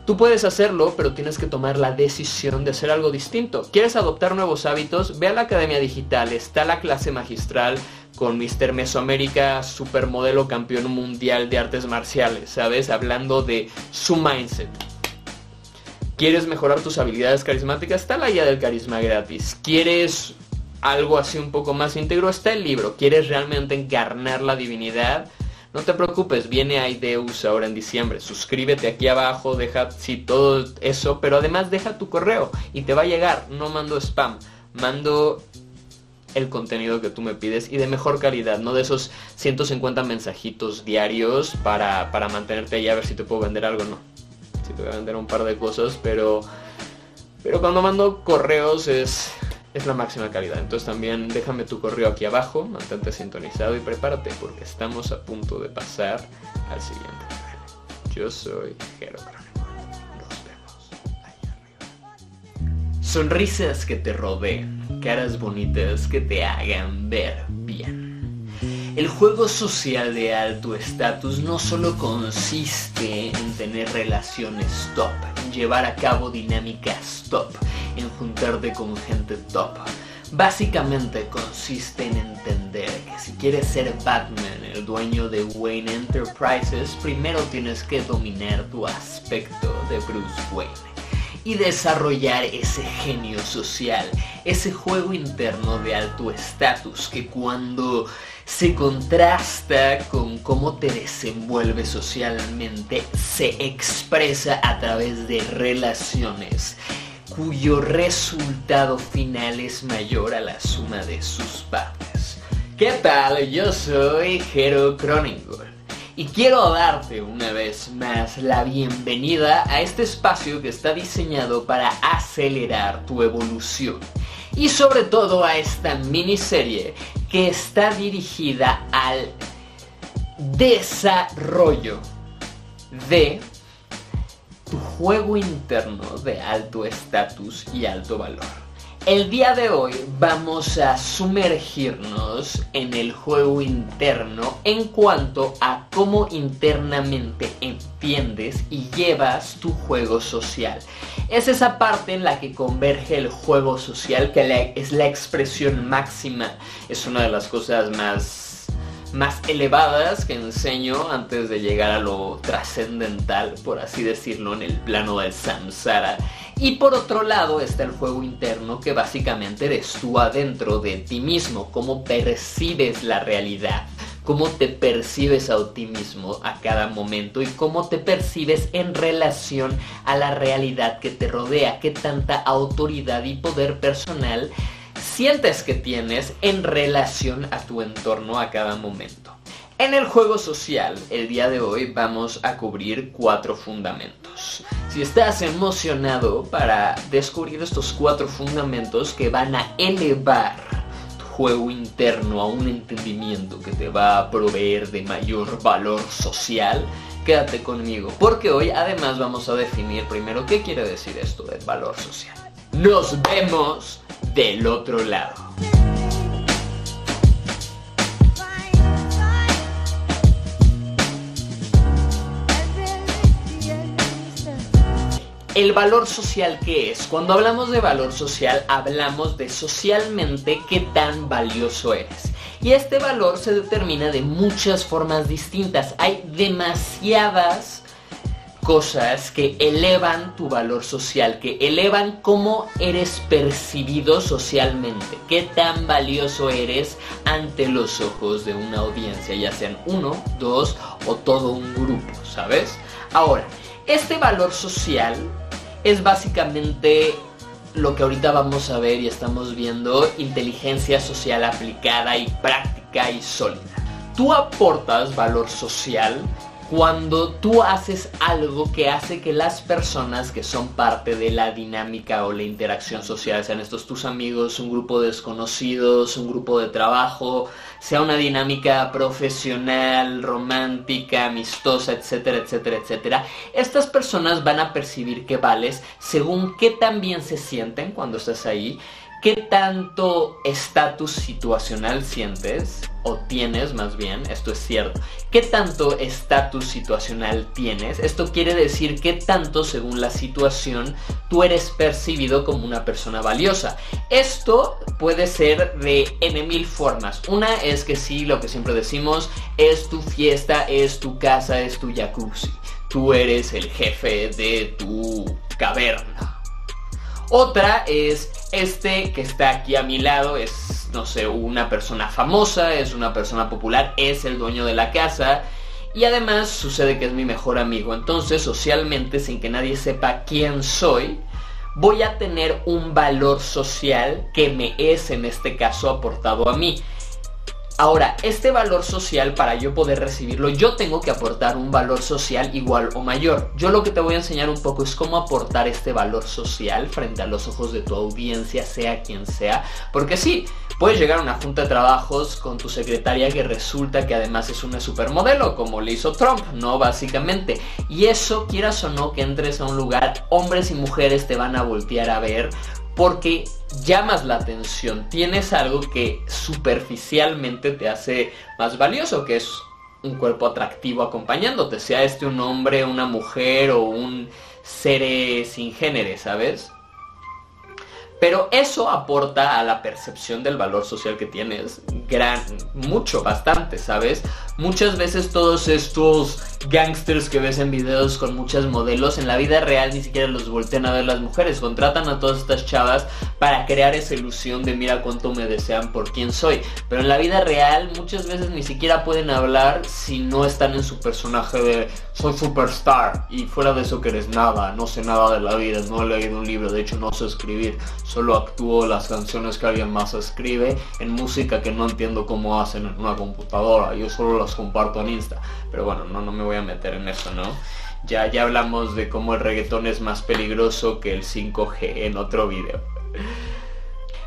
Tú puedes hacerlo, pero tienes que tomar la decisión de hacer algo distinto. ¿Quieres adoptar nuevos hábitos? Ve a la Academia Digital, está la clase magistral con Mr. Mesoamérica, supermodelo campeón mundial de artes marciales, ¿sabes? Hablando de su mindset. ¿Quieres mejorar tus habilidades carismáticas? Está la guía del carisma gratis. ¿Quieres algo así un poco más íntegro? Está el libro. ¿Quieres realmente encarnar la divinidad? No te preocupes, viene Aideus ahora en diciembre. Suscríbete aquí abajo, deja sí, todo eso, pero además deja tu correo y te va a llegar. No mando spam, mando el contenido que tú me pides y de mejor calidad, no de esos 150 mensajitos diarios para, para mantenerte ahí a ver si te puedo vender algo, no te voy a vender un par de cosas, pero, pero cuando mando correos es, es la máxima calidad. Entonces también déjame tu correo aquí abajo, mantente sintonizado y prepárate porque estamos a punto de pasar al siguiente. Yo soy Jero Nos vemos ahí arriba. Sonrisas que te rodeen, caras bonitas que te hagan ver. El juego social de alto estatus no solo consiste en tener relaciones top, en llevar a cabo dinámicas top, en juntarte con gente top. Básicamente consiste en entender que si quieres ser Batman, el dueño de Wayne Enterprises, primero tienes que dominar tu aspecto de Bruce Wayne y desarrollar ese genio social, ese juego interno de alto estatus que cuando se contrasta con cómo te desenvuelves socialmente, se expresa a través de relaciones cuyo resultado final es mayor a la suma de sus partes. ¿Qué tal? Yo soy Hero Croningol y quiero darte una vez más la bienvenida a este espacio que está diseñado para acelerar tu evolución y sobre todo a esta miniserie que está dirigida al desarrollo de tu juego interno de alto estatus y alto valor. El día de hoy vamos a sumergirnos en el juego interno en cuanto a cómo internamente entiendes y llevas tu juego social. Es esa parte en la que converge el juego social que es la expresión máxima. Es una de las cosas más más elevadas que enseño antes de llegar a lo trascendental, por así decirlo, en el plano del samsara. Y por otro lado está el juego interno que básicamente eres tú adentro de ti mismo, cómo percibes la realidad, cómo te percibes a ti mismo a cada momento y cómo te percibes en relación a la realidad que te rodea, qué tanta autoridad y poder personal sientes que tienes en relación a tu entorno a cada momento. En el juego social, el día de hoy vamos a cubrir cuatro fundamentos. Si estás emocionado para descubrir estos cuatro fundamentos que van a elevar tu juego interno a un entendimiento que te va a proveer de mayor valor social, quédate conmigo, porque hoy además vamos a definir primero qué quiere decir esto del valor social. Nos vemos del otro lado. El valor social qué es? Cuando hablamos de valor social hablamos de socialmente qué tan valioso eres. Y este valor se determina de muchas formas distintas. Hay demasiadas cosas que elevan tu valor social, que elevan cómo eres percibido socialmente, qué tan valioso eres ante los ojos de una audiencia, ya sean uno, dos o todo un grupo, ¿sabes? Ahora, este valor social es básicamente lo que ahorita vamos a ver y estamos viendo, inteligencia social aplicada y práctica y sólida. Tú aportas valor social cuando tú haces algo que hace que las personas que son parte de la dinámica o la interacción social, sean estos tus amigos, un grupo de desconocidos, un grupo de trabajo, sea una dinámica profesional, romántica, amistosa, etcétera, etcétera, etcétera, estas personas van a percibir que vales según qué tan bien se sienten cuando estás ahí ¿Qué tanto estatus situacional sientes o tienes más bien? Esto es cierto. ¿Qué tanto estatus situacional tienes? Esto quiere decir qué tanto según la situación tú eres percibido como una persona valiosa. Esto puede ser de N mil formas. Una es que sí, lo que siempre decimos, es tu fiesta, es tu casa, es tu jacuzzi. Tú eres el jefe de tu caverna otra es este que está aquí a mi lado, es, no sé, una persona famosa, es una persona popular, es el dueño de la casa. Y además sucede que es mi mejor amigo. Entonces, socialmente, sin que nadie sepa quién soy, voy a tener un valor social que me es en este caso aportado a mí. Ahora, este valor social, para yo poder recibirlo, yo tengo que aportar un valor social igual o mayor. Yo lo que te voy a enseñar un poco es cómo aportar este valor social frente a los ojos de tu audiencia, sea quien sea. Porque sí, puedes llegar a una junta de trabajos con tu secretaria que resulta que además es una supermodelo, como le hizo Trump, ¿no? Básicamente. Y eso, quieras o no, que entres a un lugar, hombres y mujeres te van a voltear a ver porque llamas la atención, tienes algo que superficialmente te hace más valioso, que es un cuerpo atractivo acompañándote, sea este un hombre, una mujer o un ser sin género, ¿sabes? Pero eso aporta a la percepción del valor social que tienes gran, mucho, bastante, ¿sabes? Muchas veces todos estos gangsters que ves en videos con muchas modelos, en la vida real ni siquiera los voltean a ver las mujeres. Contratan a todas estas chavas para crear esa ilusión de mira cuánto me desean por quién soy. Pero en la vida real muchas veces ni siquiera pueden hablar si no están en su personaje de soy superstar y fuera de eso que eres nada, no sé nada de la vida, no he leído un libro, de hecho no sé escribir, solo actúo las canciones que alguien más escribe en música que no entiendo cómo hacen en una computadora, yo solo las comparto en Insta, pero bueno, no, no me voy a meter en eso, ¿no? Ya, ya hablamos de cómo el reggaetón es más peligroso que el 5G en otro video.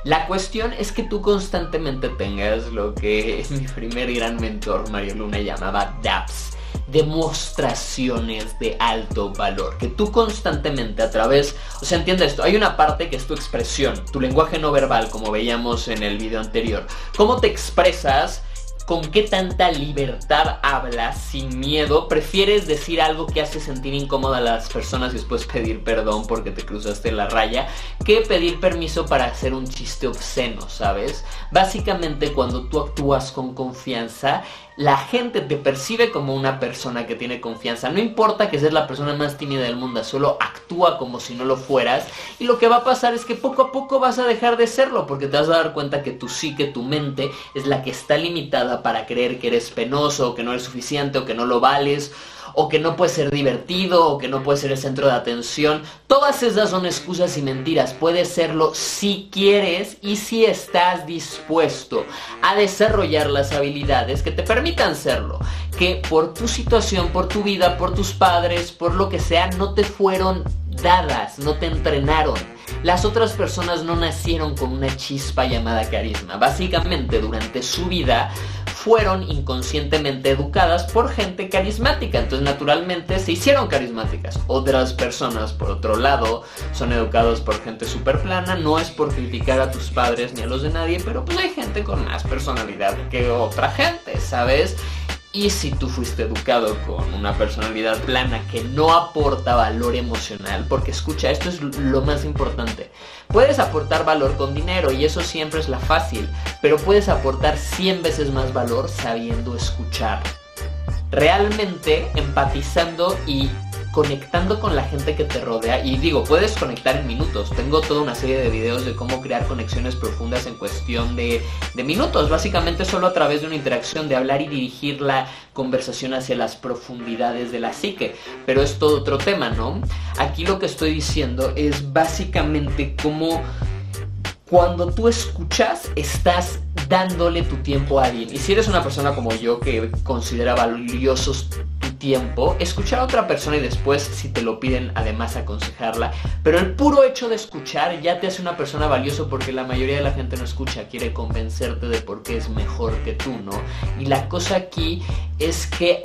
La cuestión es que tú constantemente tengas lo que mi primer gran mentor, Mario Luna, llamaba DAPS demostraciones de alto valor. Que tú constantemente a través, o sea, entiende esto, hay una parte que es tu expresión, tu lenguaje no verbal, como veíamos en el video anterior. ¿Cómo te expresas? Con qué tanta libertad hablas sin miedo, prefieres decir algo que hace sentir incómoda a las personas y después pedir perdón porque te cruzaste la raya, que pedir permiso para hacer un chiste obsceno, ¿sabes? Básicamente cuando tú actúas con confianza, la gente te percibe como una persona que tiene confianza. No importa que seas la persona más tímida del mundo, solo actúa como si no lo fueras. Y lo que va a pasar es que poco a poco vas a dejar de serlo, porque te vas a dar cuenta que tu psique, tu mente, es la que está limitada para creer que eres penoso, o que no eres suficiente, o que no lo vales, o que no puedes ser divertido, o que no puedes ser el centro de atención. Todas esas son excusas y mentiras. Puedes serlo si quieres y si estás dispuesto a desarrollar las habilidades que te permitan serlo. Que por tu situación, por tu vida, por tus padres, por lo que sea, no te fueron dadas, no te entrenaron. Las otras personas no nacieron con una chispa llamada carisma. Básicamente durante su vida fueron inconscientemente educadas por gente carismática. Entonces naturalmente se hicieron carismáticas. Otras personas, por otro lado, son educados por gente súper plana. No es por criticar a tus padres ni a los de nadie, pero pues hay gente con más personalidad que otra gente, ¿sabes? Y si tú fuiste educado con una personalidad plana que no aporta valor emocional, porque escucha, esto es lo más importante. Puedes aportar valor con dinero y eso siempre es la fácil, pero puedes aportar 100 veces más valor sabiendo escuchar. Realmente empatizando y conectando con la gente que te rodea. Y digo, puedes conectar en minutos. Tengo toda una serie de videos de cómo crear conexiones profundas en cuestión de, de minutos. Básicamente solo a través de una interacción, de hablar y dirigir la conversación hacia las profundidades de la psique. Pero es todo otro tema, ¿no? Aquí lo que estoy diciendo es básicamente cómo cuando tú escuchas, estás dándole tu tiempo a alguien. Y si eres una persona como yo que considera valiosos tiempo, escuchar a otra persona y después, si te lo piden, además aconsejarla. Pero el puro hecho de escuchar ya te hace una persona valioso porque la mayoría de la gente no escucha, quiere convencerte de por qué es mejor que tú, ¿no? Y la cosa aquí es que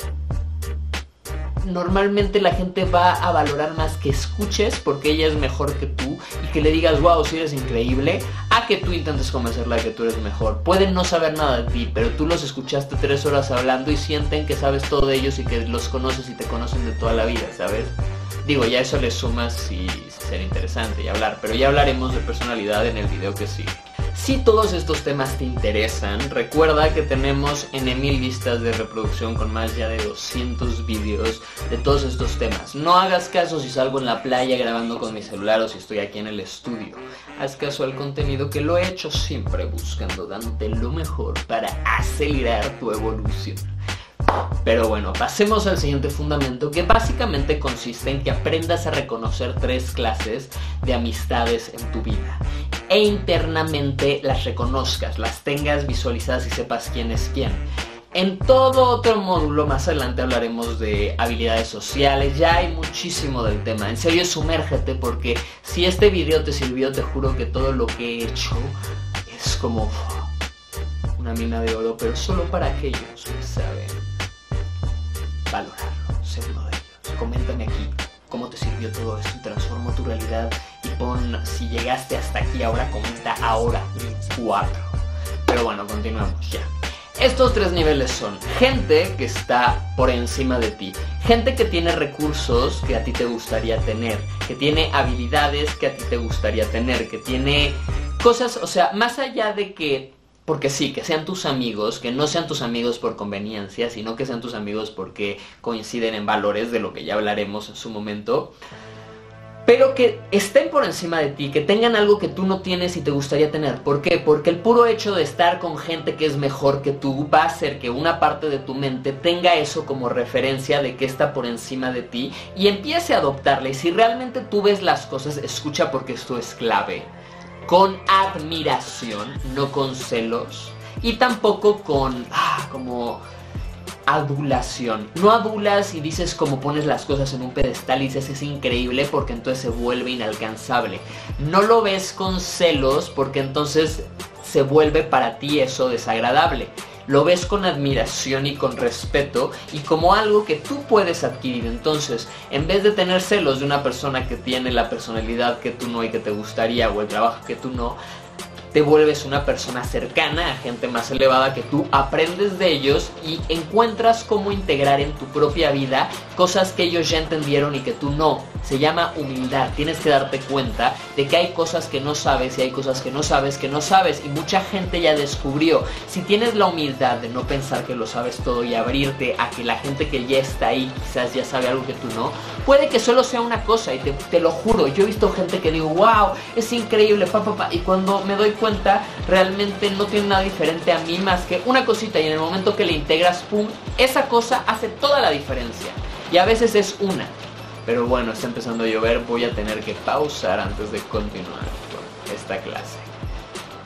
normalmente la gente va a valorar más que escuches porque ella es mejor que tú y que le digas, wow, si eres increíble, a que tú intentes convencerla que tú eres mejor. Pueden no saber nada de ti, pero tú los escuchaste tres horas hablando y sienten que sabes todo de ellos y que los conoces y te conocen de toda la vida, ¿sabes? Digo, ya eso le sumas y ser interesante y hablar, pero ya hablaremos de personalidad en el video que sigue. Si todos estos temas te interesan, recuerda que tenemos en mil listas de reproducción con más ya de 200 vídeos de todos estos temas. No hagas caso si salgo en la playa grabando con mi celular o si estoy aquí en el estudio. Haz caso al contenido que lo he hecho siempre buscando dándote lo mejor para acelerar tu evolución. Pero bueno, pasemos al siguiente fundamento que básicamente consiste en que aprendas a reconocer tres clases de amistades en tu vida e internamente las reconozcas, las tengas visualizadas y sepas quién es quién. En todo otro módulo más adelante hablaremos de habilidades sociales, ya hay muchísimo del tema. En serio, sumérgete porque si este video te sirvió, te juro que todo lo que he hecho es como una mina de oro, pero solo para aquellos que saben valorarlo, ser uno de ellos. Coméntame aquí cómo te sirvió todo esto y transformó tu realidad y pon si llegaste hasta aquí ahora, comenta ahora 4. Pero bueno, continuamos ya. Estos tres niveles son gente que está por encima de ti, gente que tiene recursos que a ti te gustaría tener, que tiene habilidades que a ti te gustaría tener, que tiene cosas, o sea, más allá de que porque sí, que sean tus amigos, que no sean tus amigos por conveniencia, sino que sean tus amigos porque coinciden en valores, de lo que ya hablaremos en su momento. Pero que estén por encima de ti, que tengan algo que tú no tienes y te gustaría tener. ¿Por qué? Porque el puro hecho de estar con gente que es mejor que tú va a hacer que una parte de tu mente tenga eso como referencia de que está por encima de ti y empiece a adoptarla. Y si realmente tú ves las cosas, escucha porque esto es clave con admiración, no con celos, y tampoco con ah, como adulación. No adulas y dices como pones las cosas en un pedestal y dices es increíble porque entonces se vuelve inalcanzable. No lo ves con celos porque entonces se vuelve para ti eso desagradable lo ves con admiración y con respeto y como algo que tú puedes adquirir. Entonces, en vez de tener celos de una persona que tiene la personalidad que tú no y que te gustaría o el trabajo que tú no, te vuelves una persona cercana a gente más elevada que tú, aprendes de ellos y encuentras cómo integrar en tu propia vida cosas que ellos ya entendieron y que tú no. Se llama humildad. Tienes que darte cuenta de que hay cosas que no sabes y hay cosas que no sabes que no sabes y mucha gente ya descubrió. Si tienes la humildad de no pensar que lo sabes todo y abrirte a que la gente que ya está ahí quizás ya sabe algo que tú no, puede que solo sea una cosa y te, lo juro. Yo he visto gente que digo, wow, es increíble, papá, pa, pa, y cuando me doy cuenta cuenta realmente no tiene nada diferente a mí más que una cosita y en el momento que le integras, ¡pum!, esa cosa hace toda la diferencia. Y a veces es una. Pero bueno, está empezando a llover, voy a tener que pausar antes de continuar con esta clase.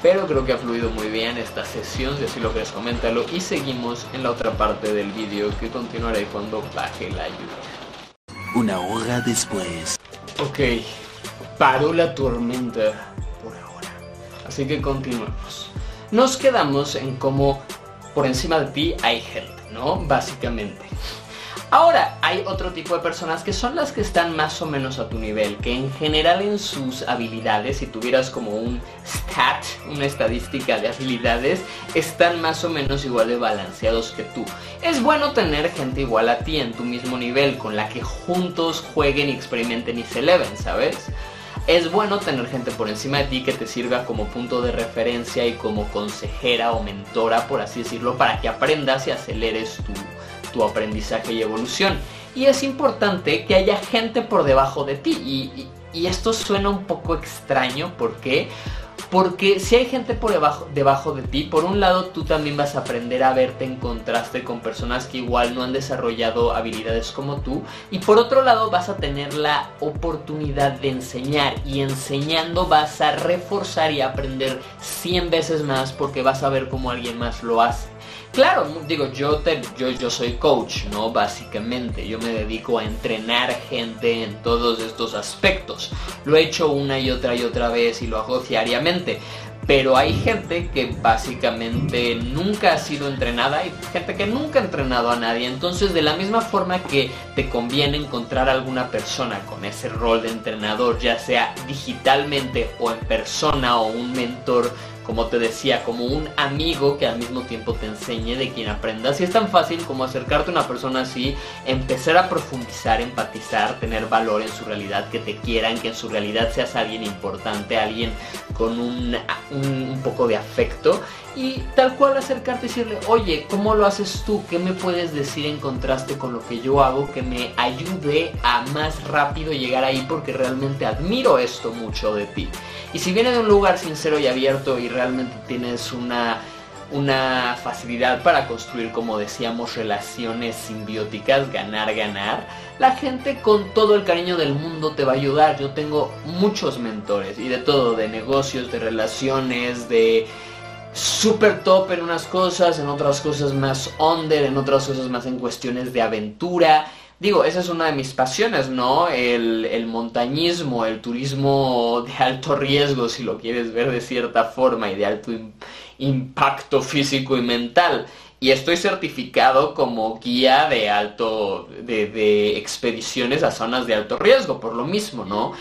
Pero creo que ha fluido muy bien esta sesión, si así lo quieres coméntalo. Y seguimos en la otra parte del vídeo que continuaré cuando baje la lluvia. Una hora después. Ok, paró la tormenta. Así que continuemos. Nos quedamos en cómo por encima de ti hay gente, ¿no? Básicamente. Ahora, hay otro tipo de personas que son las que están más o menos a tu nivel, que en general en sus habilidades, si tuvieras como un stat, una estadística de habilidades, están más o menos igual de balanceados que tú. Es bueno tener gente igual a ti en tu mismo nivel, con la que juntos jueguen y experimenten y se eleven, ¿sabes? Es bueno tener gente por encima de ti que te sirva como punto de referencia y como consejera o mentora, por así decirlo, para que aprendas y aceleres tu tu aprendizaje y evolución. Y es importante que haya gente por debajo de ti. Y, esto suena un poco extraño. ¿Por qué? Porque si hay gente por debajo, debajo de ti, por un lado tú también vas a aprender a verte en contraste con personas que igual no han desarrollado habilidades como tú. Y por otro lado vas a tener la oportunidad de enseñar. Y enseñando vas a reforzar y aprender 100 veces más porque vas a ver cómo alguien más lo hace. Claro, digo, yo, te, yo, yo soy coach, ¿no? Básicamente, yo me dedico a entrenar gente en todos estos aspectos. Lo he hecho una y otra y otra vez y lo hago diariamente. Pero hay gente que básicamente nunca ha sido entrenada y gente que nunca ha entrenado a nadie. Entonces, de la misma forma que te conviene encontrar alguna persona con ese rol de entrenador, ya sea digitalmente o en persona o un mentor como te decía, como un amigo que al mismo tiempo te enseñe, de quien aprendas. Y es tan fácil como acercarte a una persona así, empezar a profundizar, empatizar, tener valor en su realidad, que te quieran, que en su realidad seas alguien importante, alguien con un, un, poco de afecto. Y tal cual acercarte y decirle, oye, ¿cómo lo haces tú? ¿Qué me puedes decir en contraste con lo que yo hago que me ayude a más rápido llegar ahí? Porque realmente admiro esto mucho de ti. Y si viene de un lugar sincero y abierto y realmente tienes una, una facilidad para construir, como decíamos, relaciones simbióticas, ganar, ganar, la gente con todo el cariño del mundo te va a ayudar. Yo tengo muchos mentores y de todo, de negocios, de relaciones, de super top en unas cosas, en otras cosas más under, en otras cosas más en cuestiones de aventura. Digo, esa es una de mis pasiones, ¿no? El, montañismo, el turismo de alto riesgo, si lo quieres ver de cierta forma, y de alto impacto físico y mental. Y estoy certificado como guía de alto, de, de expediciones a zonas de alto riesgo, por lo mismo, ¿no?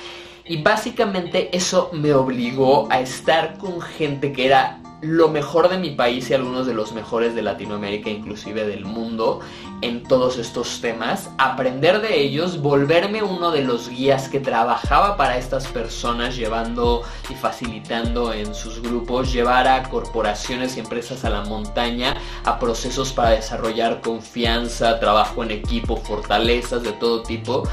Y básicamente eso me obligó a estar con gente que era lo mejor de mi país y algunos de los mejores de Latinoamérica, inclusive del mundo, en todos estos temas, aprender de ellos, volverme uno de los guías que trabajaba para estas personas, llevando y facilitando en sus grupos, llevar a corporaciones y empresas a la montaña, a procesos para desarrollar confianza, trabajo en equipo, fortalezas de todo tipo.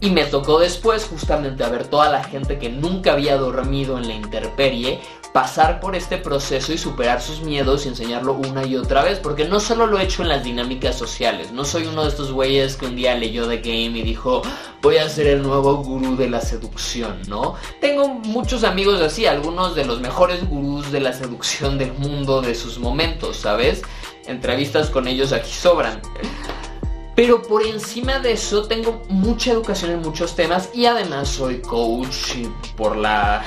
Y me tocó después justamente a ver toda la gente que nunca había dormido en la intemperie pasar por este proceso y superar sus miedos y enseñarlo una y otra vez, porque no solo lo he hecho en las dinámicas sociales, no soy uno de estos güeyes que un día leyó The Game y dijo, voy a ser el nuevo gurú de la seducción, ¿no? Tengo muchos amigos así, algunos de los mejores gurús de la seducción del mundo de sus momentos, ¿sabes? Entrevistas con ellos aquí sobran. Pero por encima de eso tengo mucha educación en muchos temas y además soy coach por la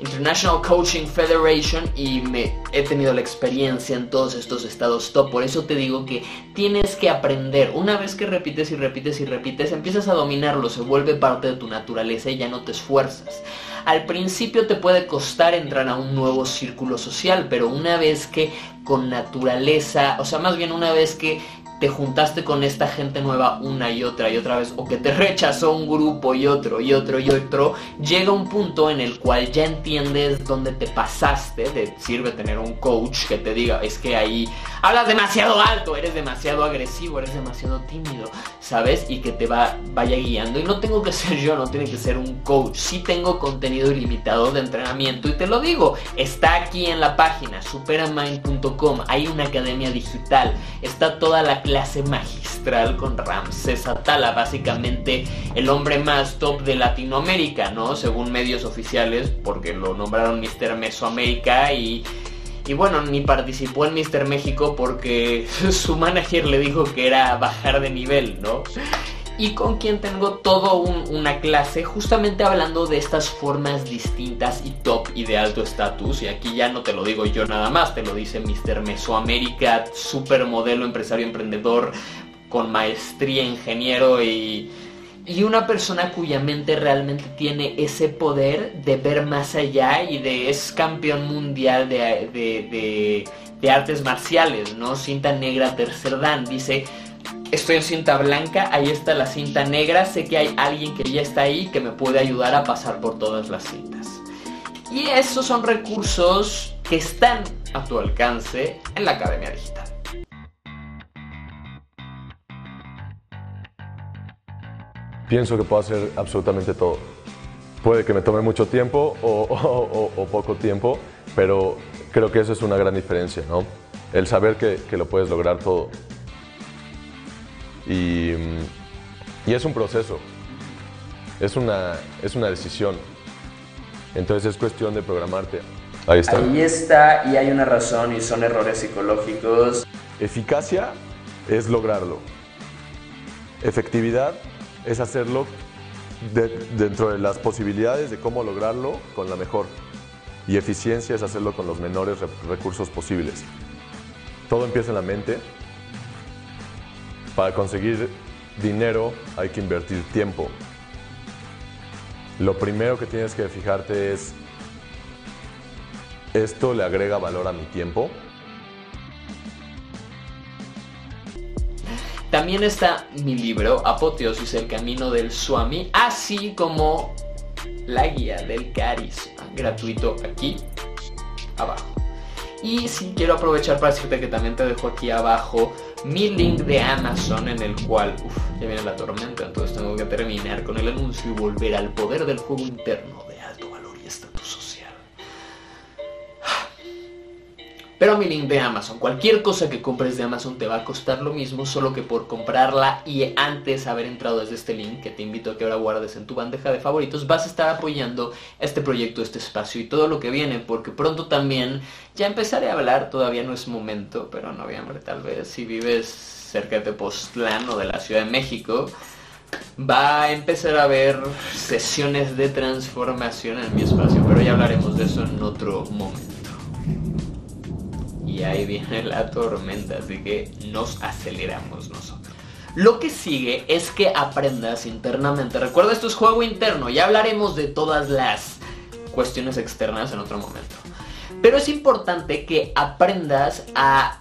International Coaching Federation y me he tenido la experiencia en todos estos estados top. Por eso te digo que tienes que aprender. Una vez que repites y repites y repites, empiezas a dominarlo, se vuelve parte de tu naturaleza y ya no te esfuerzas. Al principio te puede costar entrar a un nuevo círculo social, pero una vez que con naturaleza, o sea, más bien una vez que te juntaste con esta gente nueva una y otra y otra vez, o que te rechazó un grupo y otro y otro y otro, llega un punto en el cual ya entiendes dónde te pasaste, te sirve tener un coach que te diga, es que ahí hablas demasiado alto, eres demasiado agresivo, eres demasiado tímido, ¿sabes? Y que te va, vaya guiando. Y no tengo que ser yo, no tiene que ser un coach, sí tengo contenido ilimitado de entrenamiento y te lo digo, está aquí en la página, superamind.com, hay una academia digital, está toda la clase magistral con Ramses Atala, básicamente el hombre más top de Latinoamérica, ¿no? Según medios oficiales, porque lo nombraron Mr. Mesoamérica y... Y bueno, ni participó en Mr. México porque su manager le dijo que era bajar de nivel, ¿no? Y con quien tengo todo una clase justamente hablando de estas formas distintas y top y de alto estatus. Y aquí ya no te lo digo yo nada más, te lo dice Mr. Mesoamérica, supermodelo, empresario, emprendedor, con maestría, ingeniero y, y una persona cuya mente realmente tiene ese poder de ver más allá y de es campeón mundial de, de, de artes marciales, ¿no? Cinta negra tercer dan, dice estoy en cinta blanca, ahí está la cinta negra, sé que hay alguien que ya está ahí que me puede ayudar a pasar por todas las cintas. Y esos son recursos que están a tu alcance en la Academia Digital. Pienso que puedo hacer absolutamente todo. Puede que me tome mucho tiempo o, poco tiempo, pero creo que esa es una gran diferencia, ¿no? El saber que lo puedes lograr todo. Y, es un proceso, es una, es una decisión. Entonces es cuestión de programarte. Ahí está. Ahí está y hay una razón y son errores psicológicos. Eficacia es lograrlo. Efectividad es hacerlo dentro de las posibilidades de cómo lograrlo con la mejor. Y eficiencia es hacerlo con los menores recursos posibles. Todo empieza en la mente para conseguir dinero hay que invertir tiempo. Lo primero que tienes que fijarte es, ¿esto le agrega valor a mi tiempo? También está mi libro, Apoteosis, el camino del Swami, así como la guía del carisma, gratuito aquí abajo. Y si quiero aprovechar para decirte que también te dejo aquí abajo mi link de Amazon en el cual, uff, ya viene la tormenta, entonces tengo que terminar con el anuncio y volver al poder del juego interno Pero mi link de Amazon, cualquier cosa que compres de Amazon te va a costar lo mismo, solo que por comprarla y antes haber entrado desde este link, que te invito a que ahora guardes en tu bandeja de favoritos, vas a estar apoyando este proyecto, este espacio y todo lo que viene, porque pronto también ya empezaré a hablar, todavía no es momento, pero en noviembre tal vez, si vives cerca de Tepoztlán o de la Ciudad de México, va a empezar a haber sesiones de transformación en mi espacio, pero ya hablaremos de eso en otro momento y ahí viene la tormenta, así que nos aceleramos nosotros. Lo que sigue es que aprendas internamente. Recuerda, esto es juego interno, ya hablaremos de todas las cuestiones externas en otro momento. Pero es importante que aprendas a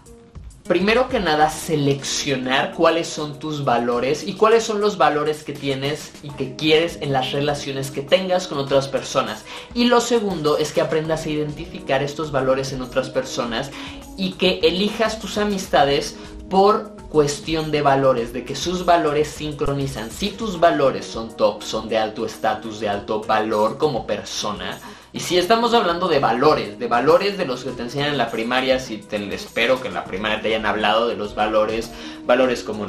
primero que nada, seleccionar cuáles son tus valores y cuáles son los valores que tienes y que quieres en las relaciones que tengas con otras personas. Y lo segundo es que aprendas a identificar estos valores en otras personas y que elijas tus amistades por cuestión de valores, de que sus valores sincronizan. Si tus valores son top, son de alto estatus, de alto valor como persona, y si estamos hablando de valores, de valores de los que te enseñan en la primaria, si te espero que en la primaria te hayan hablado de los valores, valores como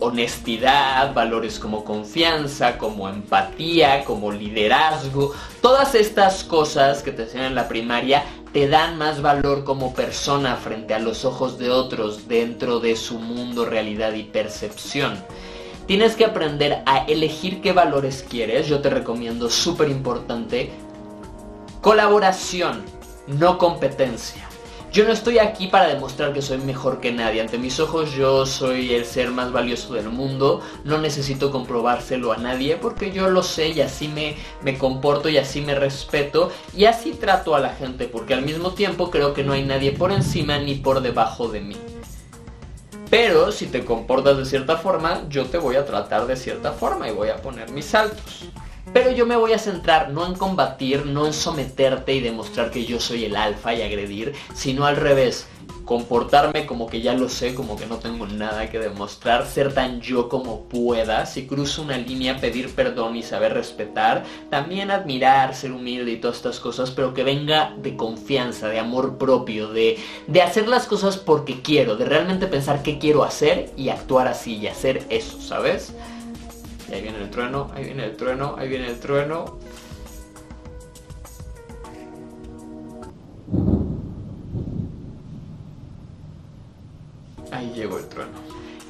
honestidad, valores como confianza, como empatía, como liderazgo, todas estas cosas que te enseñan en la primaria te dan más valor como persona frente a los ojos de otros dentro de su mundo, realidad y percepción. Tienes que aprender a elegir qué valores quieres. Yo te recomiendo, súper importante, Colaboración, no competencia. Yo no estoy aquí para demostrar que soy mejor que nadie. Ante mis ojos yo soy el ser más valioso del mundo. No necesito comprobárselo a nadie porque yo lo sé y así me, me comporto y así me respeto y así trato a la gente porque al mismo tiempo creo que no hay nadie por encima ni por debajo de mí. Pero si te comportas de cierta forma, yo te voy a tratar de cierta forma y voy a poner mis saltos. Pero yo me voy a centrar no en combatir, no en someterte y demostrar que yo soy el alfa y agredir, sino al revés, comportarme como que ya lo sé, como que no tengo nada que demostrar, ser tan yo como pueda, si cruzo una línea, pedir perdón y saber respetar, también admirar, ser humilde y todas estas cosas, pero que venga de confianza, de amor propio, de, de hacer las cosas porque quiero, de realmente pensar qué quiero hacer y actuar así y hacer eso, ¿sabes? Ahí viene el trueno, ahí viene el trueno, ahí viene el trueno. Ahí llegó el trueno.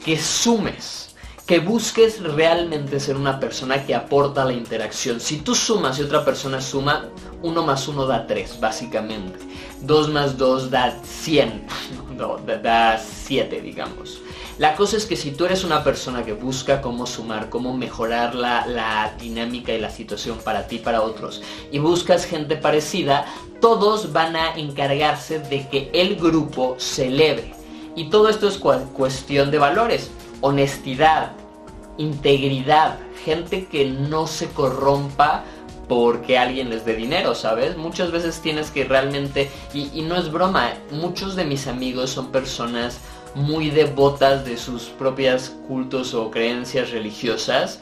Que sumes, que busques realmente ser una persona que aporta la interacción. Si tú sumas y otra persona suma, 1 más 1 da 3, básicamente. 2 más 2 da 100, no, da 7, digamos. La cosa es que si tú eres una persona que busca cómo sumar, cómo mejorar la, la, dinámica y la situación para ti y para otros, y buscas gente parecida, todos van a encargarse de que el grupo eleve. Y todo esto es cuestión de valores, honestidad, integridad, gente que no se corrompa porque alguien les dé dinero, ¿sabes? Muchas veces tienes que realmente, y, no es broma, muchos de mis amigos son personas muy devotas de sus propias cultos o creencias religiosas.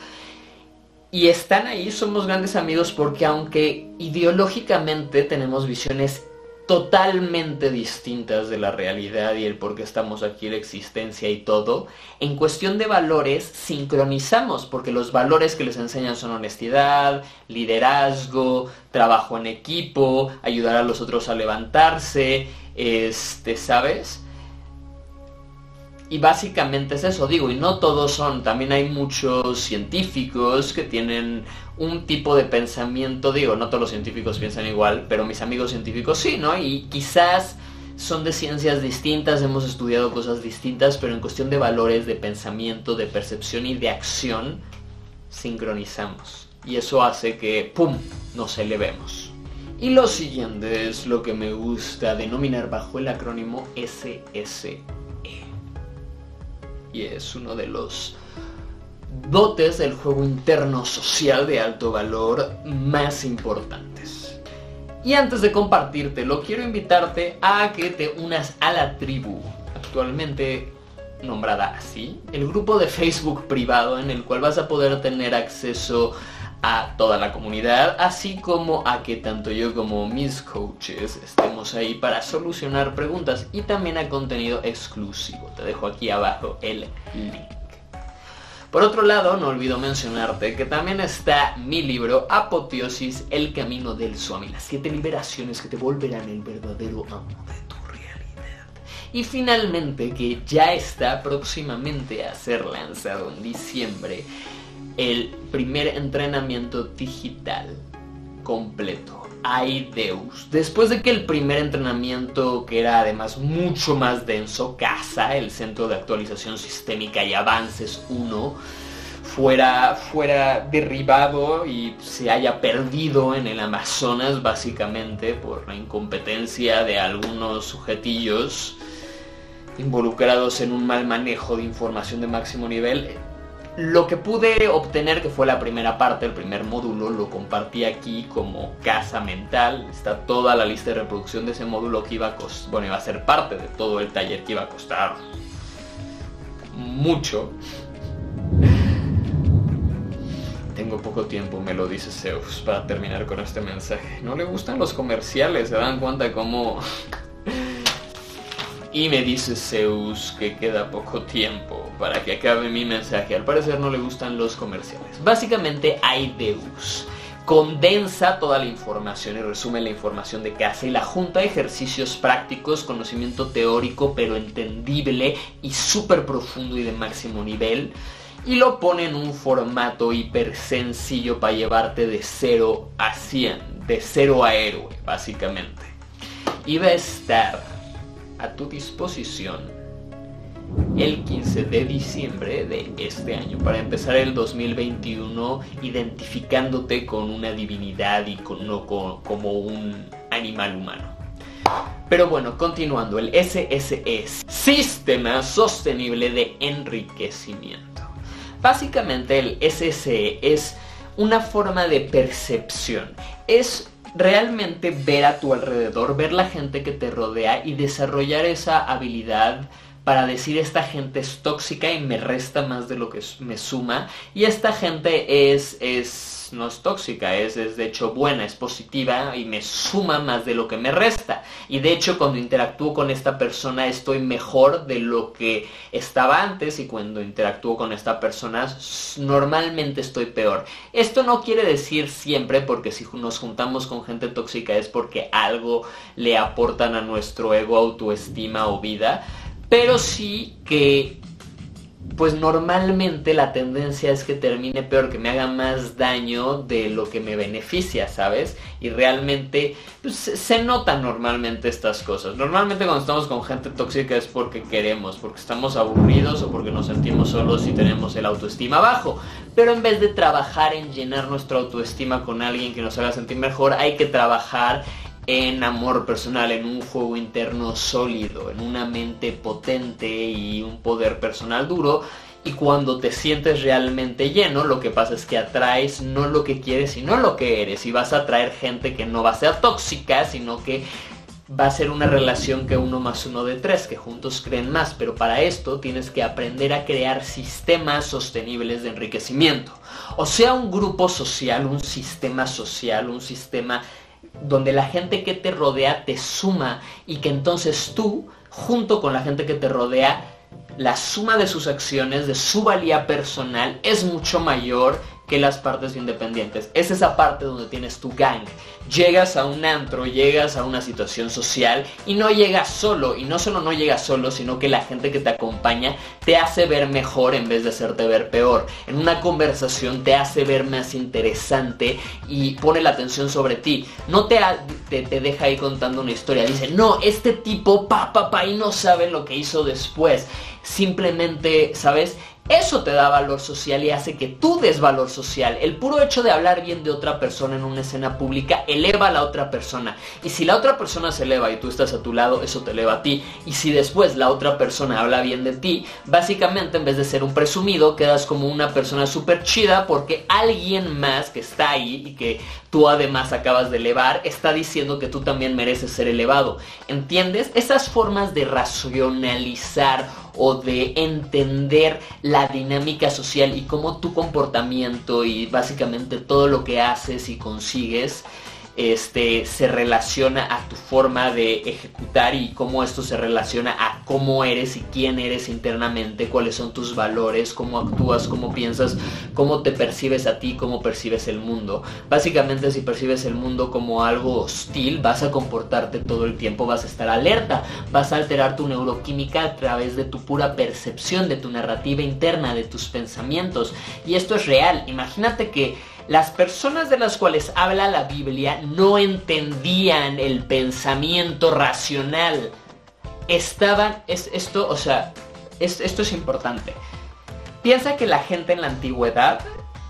Y están ahí, somos grandes amigos porque aunque ideológicamente tenemos visiones totalmente distintas de la realidad y el por qué estamos aquí, la existencia y todo, en cuestión de valores sincronizamos, porque los valores que les enseñan son honestidad, liderazgo, trabajo en equipo, ayudar a los otros a levantarse, este, ¿sabes? Y básicamente es eso, digo, y no todos son, también hay muchos científicos que tienen un tipo de pensamiento, digo, no todos los científicos piensan igual, pero mis amigos científicos sí, ¿no? Y quizás son de ciencias distintas, hemos estudiado cosas distintas, pero en cuestión de valores, de pensamiento, de percepción y de acción, sincronizamos. Y eso hace que, ¡pum!, nos elevemos. Y lo siguiente es lo que me gusta denominar bajo el acrónimo SSE y es uno de los dotes del juego interno social de alto valor más importantes. Y antes de compartírtelo, quiero invitarte a que te unas a la tribu, actualmente nombrada así, el grupo de Facebook privado en el cual vas a poder tener acceso toda la comunidad, así como a que tanto yo como mis coaches estemos ahí para solucionar preguntas y también a contenido exclusivo. Te dejo aquí abajo el link. Por otro lado, no olvido mencionarte que también está mi libro Apoteosis, el camino del Swami, las siete liberaciones que te volverán el verdadero amo de tu realidad. Y finalmente, que ya está próximamente a ser lanzado en diciembre, el primer entrenamiento digital completo. Aideus. Después de que el primer entrenamiento, que era además mucho más denso, CASA, el Centro de Actualización Sistémica y Avances 1, fuera, fuera derribado y se haya perdido en el Amazonas básicamente por la incompetencia de algunos sujetillos involucrados en un mal manejo de información de máximo nivel, lo que pude obtener, que fue la primera parte, el primer módulo, lo compartí aquí como casa mental. Está toda la lista de reproducción de ese módulo que iba a costar, bueno, iba a ser parte de todo el taller que iba a costar mucho. Tengo poco tiempo, me lo dice Zeus, para terminar con este mensaje. No le gustan los comerciales, se dan cuenta cómo y me dice Zeus que queda poco tiempo para que acabe mi mensaje. Al parecer no le gustan los comerciales. Básicamente Aideus condensa toda la información y resume la información de casa y la junta ejercicios prácticos, conocimiento teórico pero entendible y súper profundo y de máximo nivel y lo pone en un formato hiper sencillo para llevarte de 0 a 100, de 0 a héroe básicamente. Y va a estar a tu disposición el 15 de diciembre de este año para empezar el 2021 identificándote con una divinidad y con, no como un animal humano. Pero bueno, continuando, el SSE, Sistema Sostenible de Enriquecimiento. Básicamente el SSE es una forma de percepción. Es realmente ver a tu alrededor, ver la gente que te rodea y desarrollar esa habilidad para decir esta gente es tóxica y me resta más de lo que me suma y esta gente es, es no es tóxica, es, es de hecho buena, es positiva y me suma más de lo que me resta. Y de hecho cuando interactúo con esta persona estoy mejor de lo que estaba antes y cuando interactúo con esta persona normalmente estoy peor. Esto no quiere decir siempre porque si nos juntamos con gente tóxica es porque algo le aportan a nuestro ego, autoestima o vida pero sí que pues normalmente la tendencia es que termine peor, que me haga más daño de lo que me beneficia, ¿sabes? Y realmente pues, se notan normalmente estas cosas. Normalmente cuando estamos con gente tóxica es porque queremos, porque estamos aburridos o porque nos sentimos solos y tenemos el autoestima bajo. Pero en vez de trabajar en llenar nuestra autoestima con alguien que nos haga sentir mejor, hay que trabajar en amor personal, en un juego interno sólido, en una mente potente y un poder personal duro. Y cuando te sientes realmente lleno, lo que pasa es que atraes no lo que quieres, sino lo que eres. Y vas a atraer gente que no va a ser tóxica, sino que va a ser una relación que uno más uno de tres, que juntos creen más. Pero para esto tienes que aprender a crear sistemas sostenibles de enriquecimiento. O sea, un grupo social, un sistema social, un sistema donde la gente que te rodea te suma y que entonces tú, junto con la gente que te rodea, la suma de sus acciones, de su valía personal, es mucho mayor que las partes independientes. Es esa parte donde tienes tu gang. Llegas a un antro, llegas a una situación social y no llegas solo. Y no solo no llegas solo, sino que la gente que te acompaña te hace ver mejor en vez de hacerte ver peor. En una conversación te hace ver más interesante y pone la atención sobre ti. No te, te, deja ahí contando una historia. Dice, no, este tipo, pa, pa, pa, y no sabe lo que hizo después. Simplemente, ¿sabes? Eso te da valor social y hace que tú des valor social. El puro hecho de hablar bien de otra persona en una escena pública eleva a la otra persona. Y si la otra persona se eleva y tú estás a tu lado, eso te eleva a ti. Y si después la otra persona habla bien de ti, básicamente en vez de ser un presumido, quedas como una persona súper chida porque alguien más que está ahí y que tú además acabas de elevar, está diciendo que tú también mereces ser elevado. ¿Entiendes? Esas formas de racionalizar o de entender la dinámica social y cómo tu comportamiento y básicamente todo lo que haces y consigues este, se relaciona a tu forma de ejecutar y cómo esto se relaciona a cómo eres y quién eres internamente, cuáles son tus valores, cómo actúas, cómo piensas, cómo te percibes a ti, cómo percibes el mundo. Básicamente si percibes el mundo como algo hostil, vas a comportarte todo el tiempo, vas a estar alerta, vas a alterar tu neuroquímica a través de tu pura percepción, de tu narrativa interna, de tus pensamientos. Y esto es real. Imagínate que las personas de las cuales habla la Biblia no entendían el pensamiento racional. Estaban, es, esto, o sea, esto es importante. Piensa que la gente en la antigüedad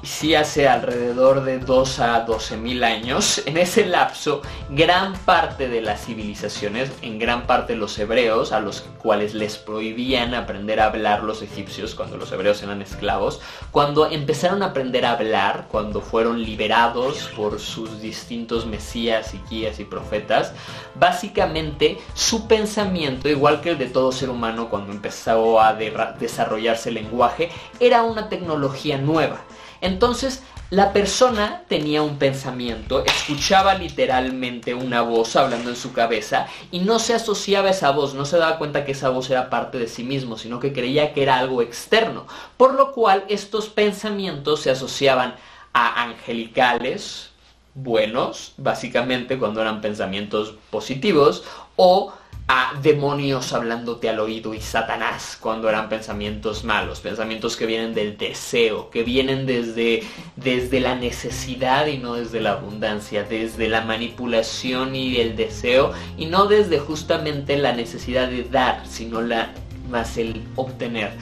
sí hace alrededor de 2 a 12 mil años, en ese lapso, gran parte de las civilizaciones, en gran parte los hebreos, a los cuales les prohibían aprender a hablar los egipcios cuando los hebreos eran esclavos, cuando empezaron a aprender a hablar, cuando fueron liberados por sus distintos mesías y guías y profetas, básicamente su pensamiento, igual que el de todo ser humano cuando empezó a desarrollarse el lenguaje, era una tecnología nueva. Entonces, la persona tenía un pensamiento, escuchaba literalmente una voz hablando en su cabeza y no se asociaba a esa voz, no se daba cuenta que esa voz era parte de sí mismo, sino que creía que era algo externo. Por lo cual estos pensamientos se asociaban a angelicales, buenos, básicamente cuando eran pensamientos positivos, o a demonios hablándote al oído y Satanás cuando eran pensamientos malos, pensamientos que vienen del deseo, que vienen desde, desde la necesidad y no desde la abundancia, desde la manipulación y el deseo y no desde justamente la necesidad de dar, sino la, más el obtener.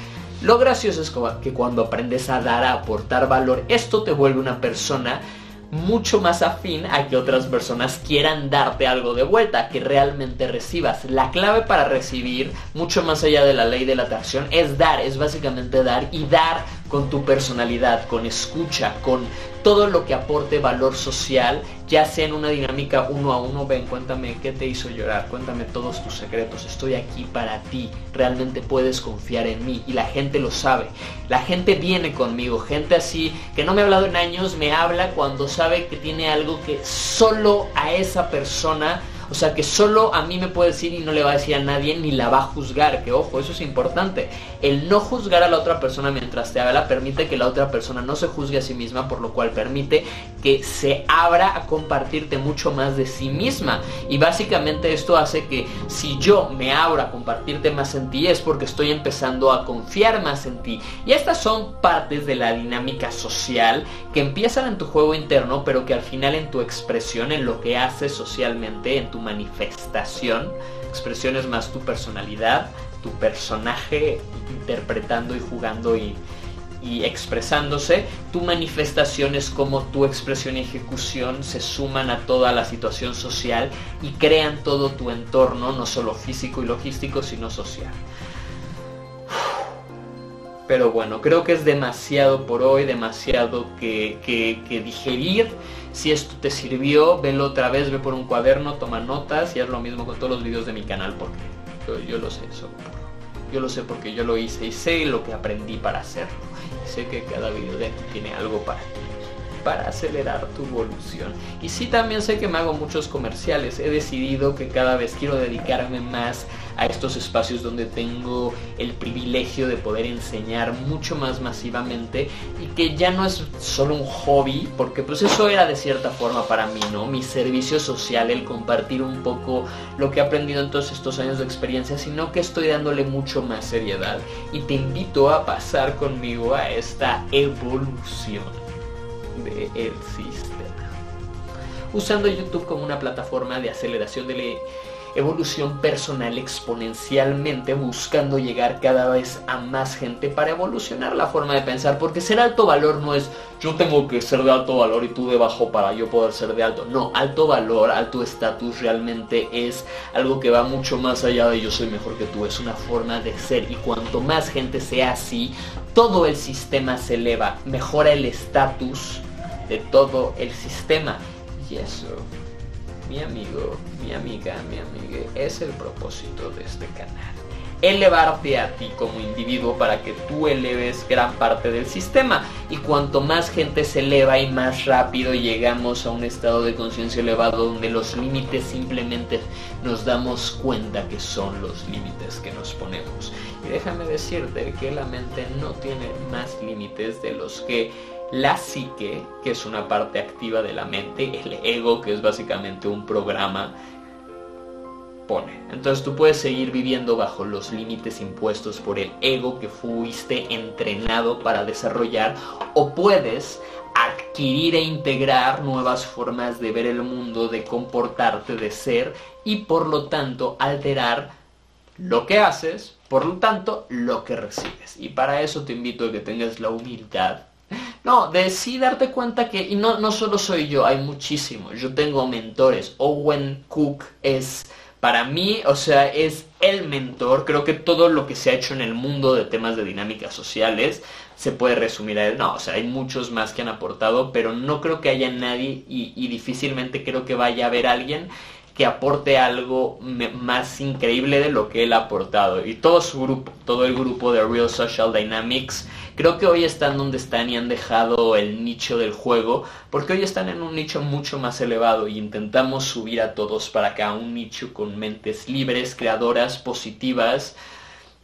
Lo gracioso es que cuando aprendes a dar, a aportar valor, esto te vuelve una persona mucho más afín a que otras personas quieran darte algo de vuelta, que realmente recibas. La clave para recibir, mucho más allá de la ley de la atracción, es dar, es básicamente dar y dar con tu personalidad, con escucha, con todo lo que aporte valor social, ya sea en una dinámica uno a uno, ven, cuéntame qué te hizo llorar, cuéntame todos tus secretos, estoy aquí para ti, realmente puedes confiar en mí y la gente lo sabe. La gente viene conmigo, gente así que no me ha hablado en años, me habla cuando sabe que tiene algo que solo a esa persona o sea, que solo a mí me puede decir y no le va a decir a nadie ni la va a juzgar. Que ojo, eso es importante. El no juzgar a la otra persona mientras te habla permite que la otra persona no se juzgue a sí misma, por lo cual permite que se abra a compartirte mucho más de sí misma. Y básicamente esto hace que si yo me abro a compartirte más en ti es porque estoy empezando a confiar más en ti. Y estas son partes de la dinámica social que empiezan en tu juego interno, pero que al final en tu expresión, en lo que haces socialmente, en tu manifestación, expresiones más tu personalidad, tu personaje interpretando y jugando y, expresándose, tu manifestación es como tu expresión y ejecución se suman a toda la situación social y crean todo tu entorno, no solo físico y logístico, sino social. Pero bueno, creo que es demasiado por hoy, demasiado que digerir. Si esto te sirvió, velo otra vez, ve por un cuaderno, toma notas y haz lo mismo con todos los videos de mi canal porque yo, lo sé, eso, yo lo sé porque yo lo hice y sé lo que aprendí para hacerlo. sé que cada video de aquí tiene algo para ti para acelerar tu evolución. Y sí también sé que me hago muchos comerciales. He decidido que cada vez quiero dedicarme más a estos espacios donde tengo el privilegio de poder enseñar mucho más masivamente y que ya no es solo un hobby, porque pues eso era de cierta forma para mí, ¿no? Mi servicio social, el compartir un poco lo que he aprendido en todos estos años de experiencia, sino que estoy dándole mucho más seriedad y te invito a pasar conmigo a esta evolución del sistema. Usando YouTube como una plataforma de aceleración de la evolución personal exponencialmente, buscando llegar cada vez a más gente para evolucionar la forma de pensar, porque ser alto valor no es yo tengo que ser de alto valor y tú de bajo para yo poder ser de alto. No, alto valor, alto estatus realmente es algo que va mucho más allá de yo soy mejor que tú, es una forma de ser y cuanto más gente sea así, todo el sistema se eleva, mejora el estatus de todo el sistema. Y eso, mi amigo, mi amiga, mi amiga, es el propósito de este canal. Elevarte a ti como individuo para que tú eleves gran parte del sistema. Y cuanto más gente se eleva y más rápido llegamos a un estado de conciencia elevado donde los límites simplemente nos damos cuenta que son los límites que nos ponemos. Y déjame decirte que la mente no tiene más límites de los que la psique, que es una parte activa de la mente, el ego, que es básicamente un programa, pone. Entonces tú puedes seguir viviendo bajo los límites impuestos por el ego que fuiste entrenado para desarrollar o puedes adquirir e integrar nuevas formas de ver el mundo, de comportarte, de ser y por lo tanto alterar lo que haces, por lo tanto lo que recibes. Y para eso te invito a que tengas la humildad no, de sí darte cuenta que, y no, no solo soy yo, hay muchísimos. Yo tengo mentores. Owen Cook es, para mí, o sea, es el mentor. Creo que todo lo que se ha hecho en el mundo de temas de dinámicas sociales se puede resumir a él. No, o sea, hay muchos más que han aportado, pero no creo que haya nadie y, y difícilmente creo que vaya a haber alguien que aporte algo más increíble de lo que él ha aportado. Y todo su grupo, todo el grupo de Real Social Dynamics, creo que hoy están donde están y han dejado el nicho del juego, porque hoy están en un nicho mucho más elevado y intentamos subir a todos para que a un nicho con mentes libres, creadoras, positivas,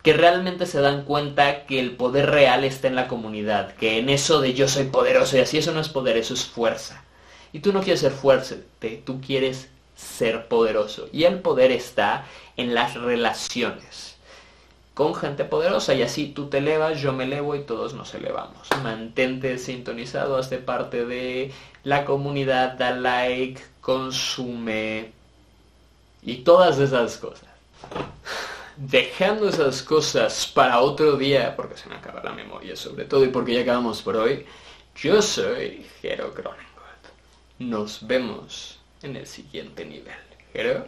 que realmente se dan cuenta que el poder real está en la comunidad, que en eso de yo soy poderoso y así eso no es poder, eso es fuerza. Y tú no quieres ser fuerte, tú quieres ser poderoso. Y el poder está en las relaciones con gente poderosa y así tú te elevas, yo me elevo y todos nos elevamos. Mantente sintonizado, hazte parte de la comunidad, da like, consume y todas esas cosas. Dejando esas cosas para otro día, porque se me acaba la memoria sobre todo y porque ya acabamos por hoy, yo soy Jero Cronengold. Nos vemos en el siguiente nivel. ¿Creo?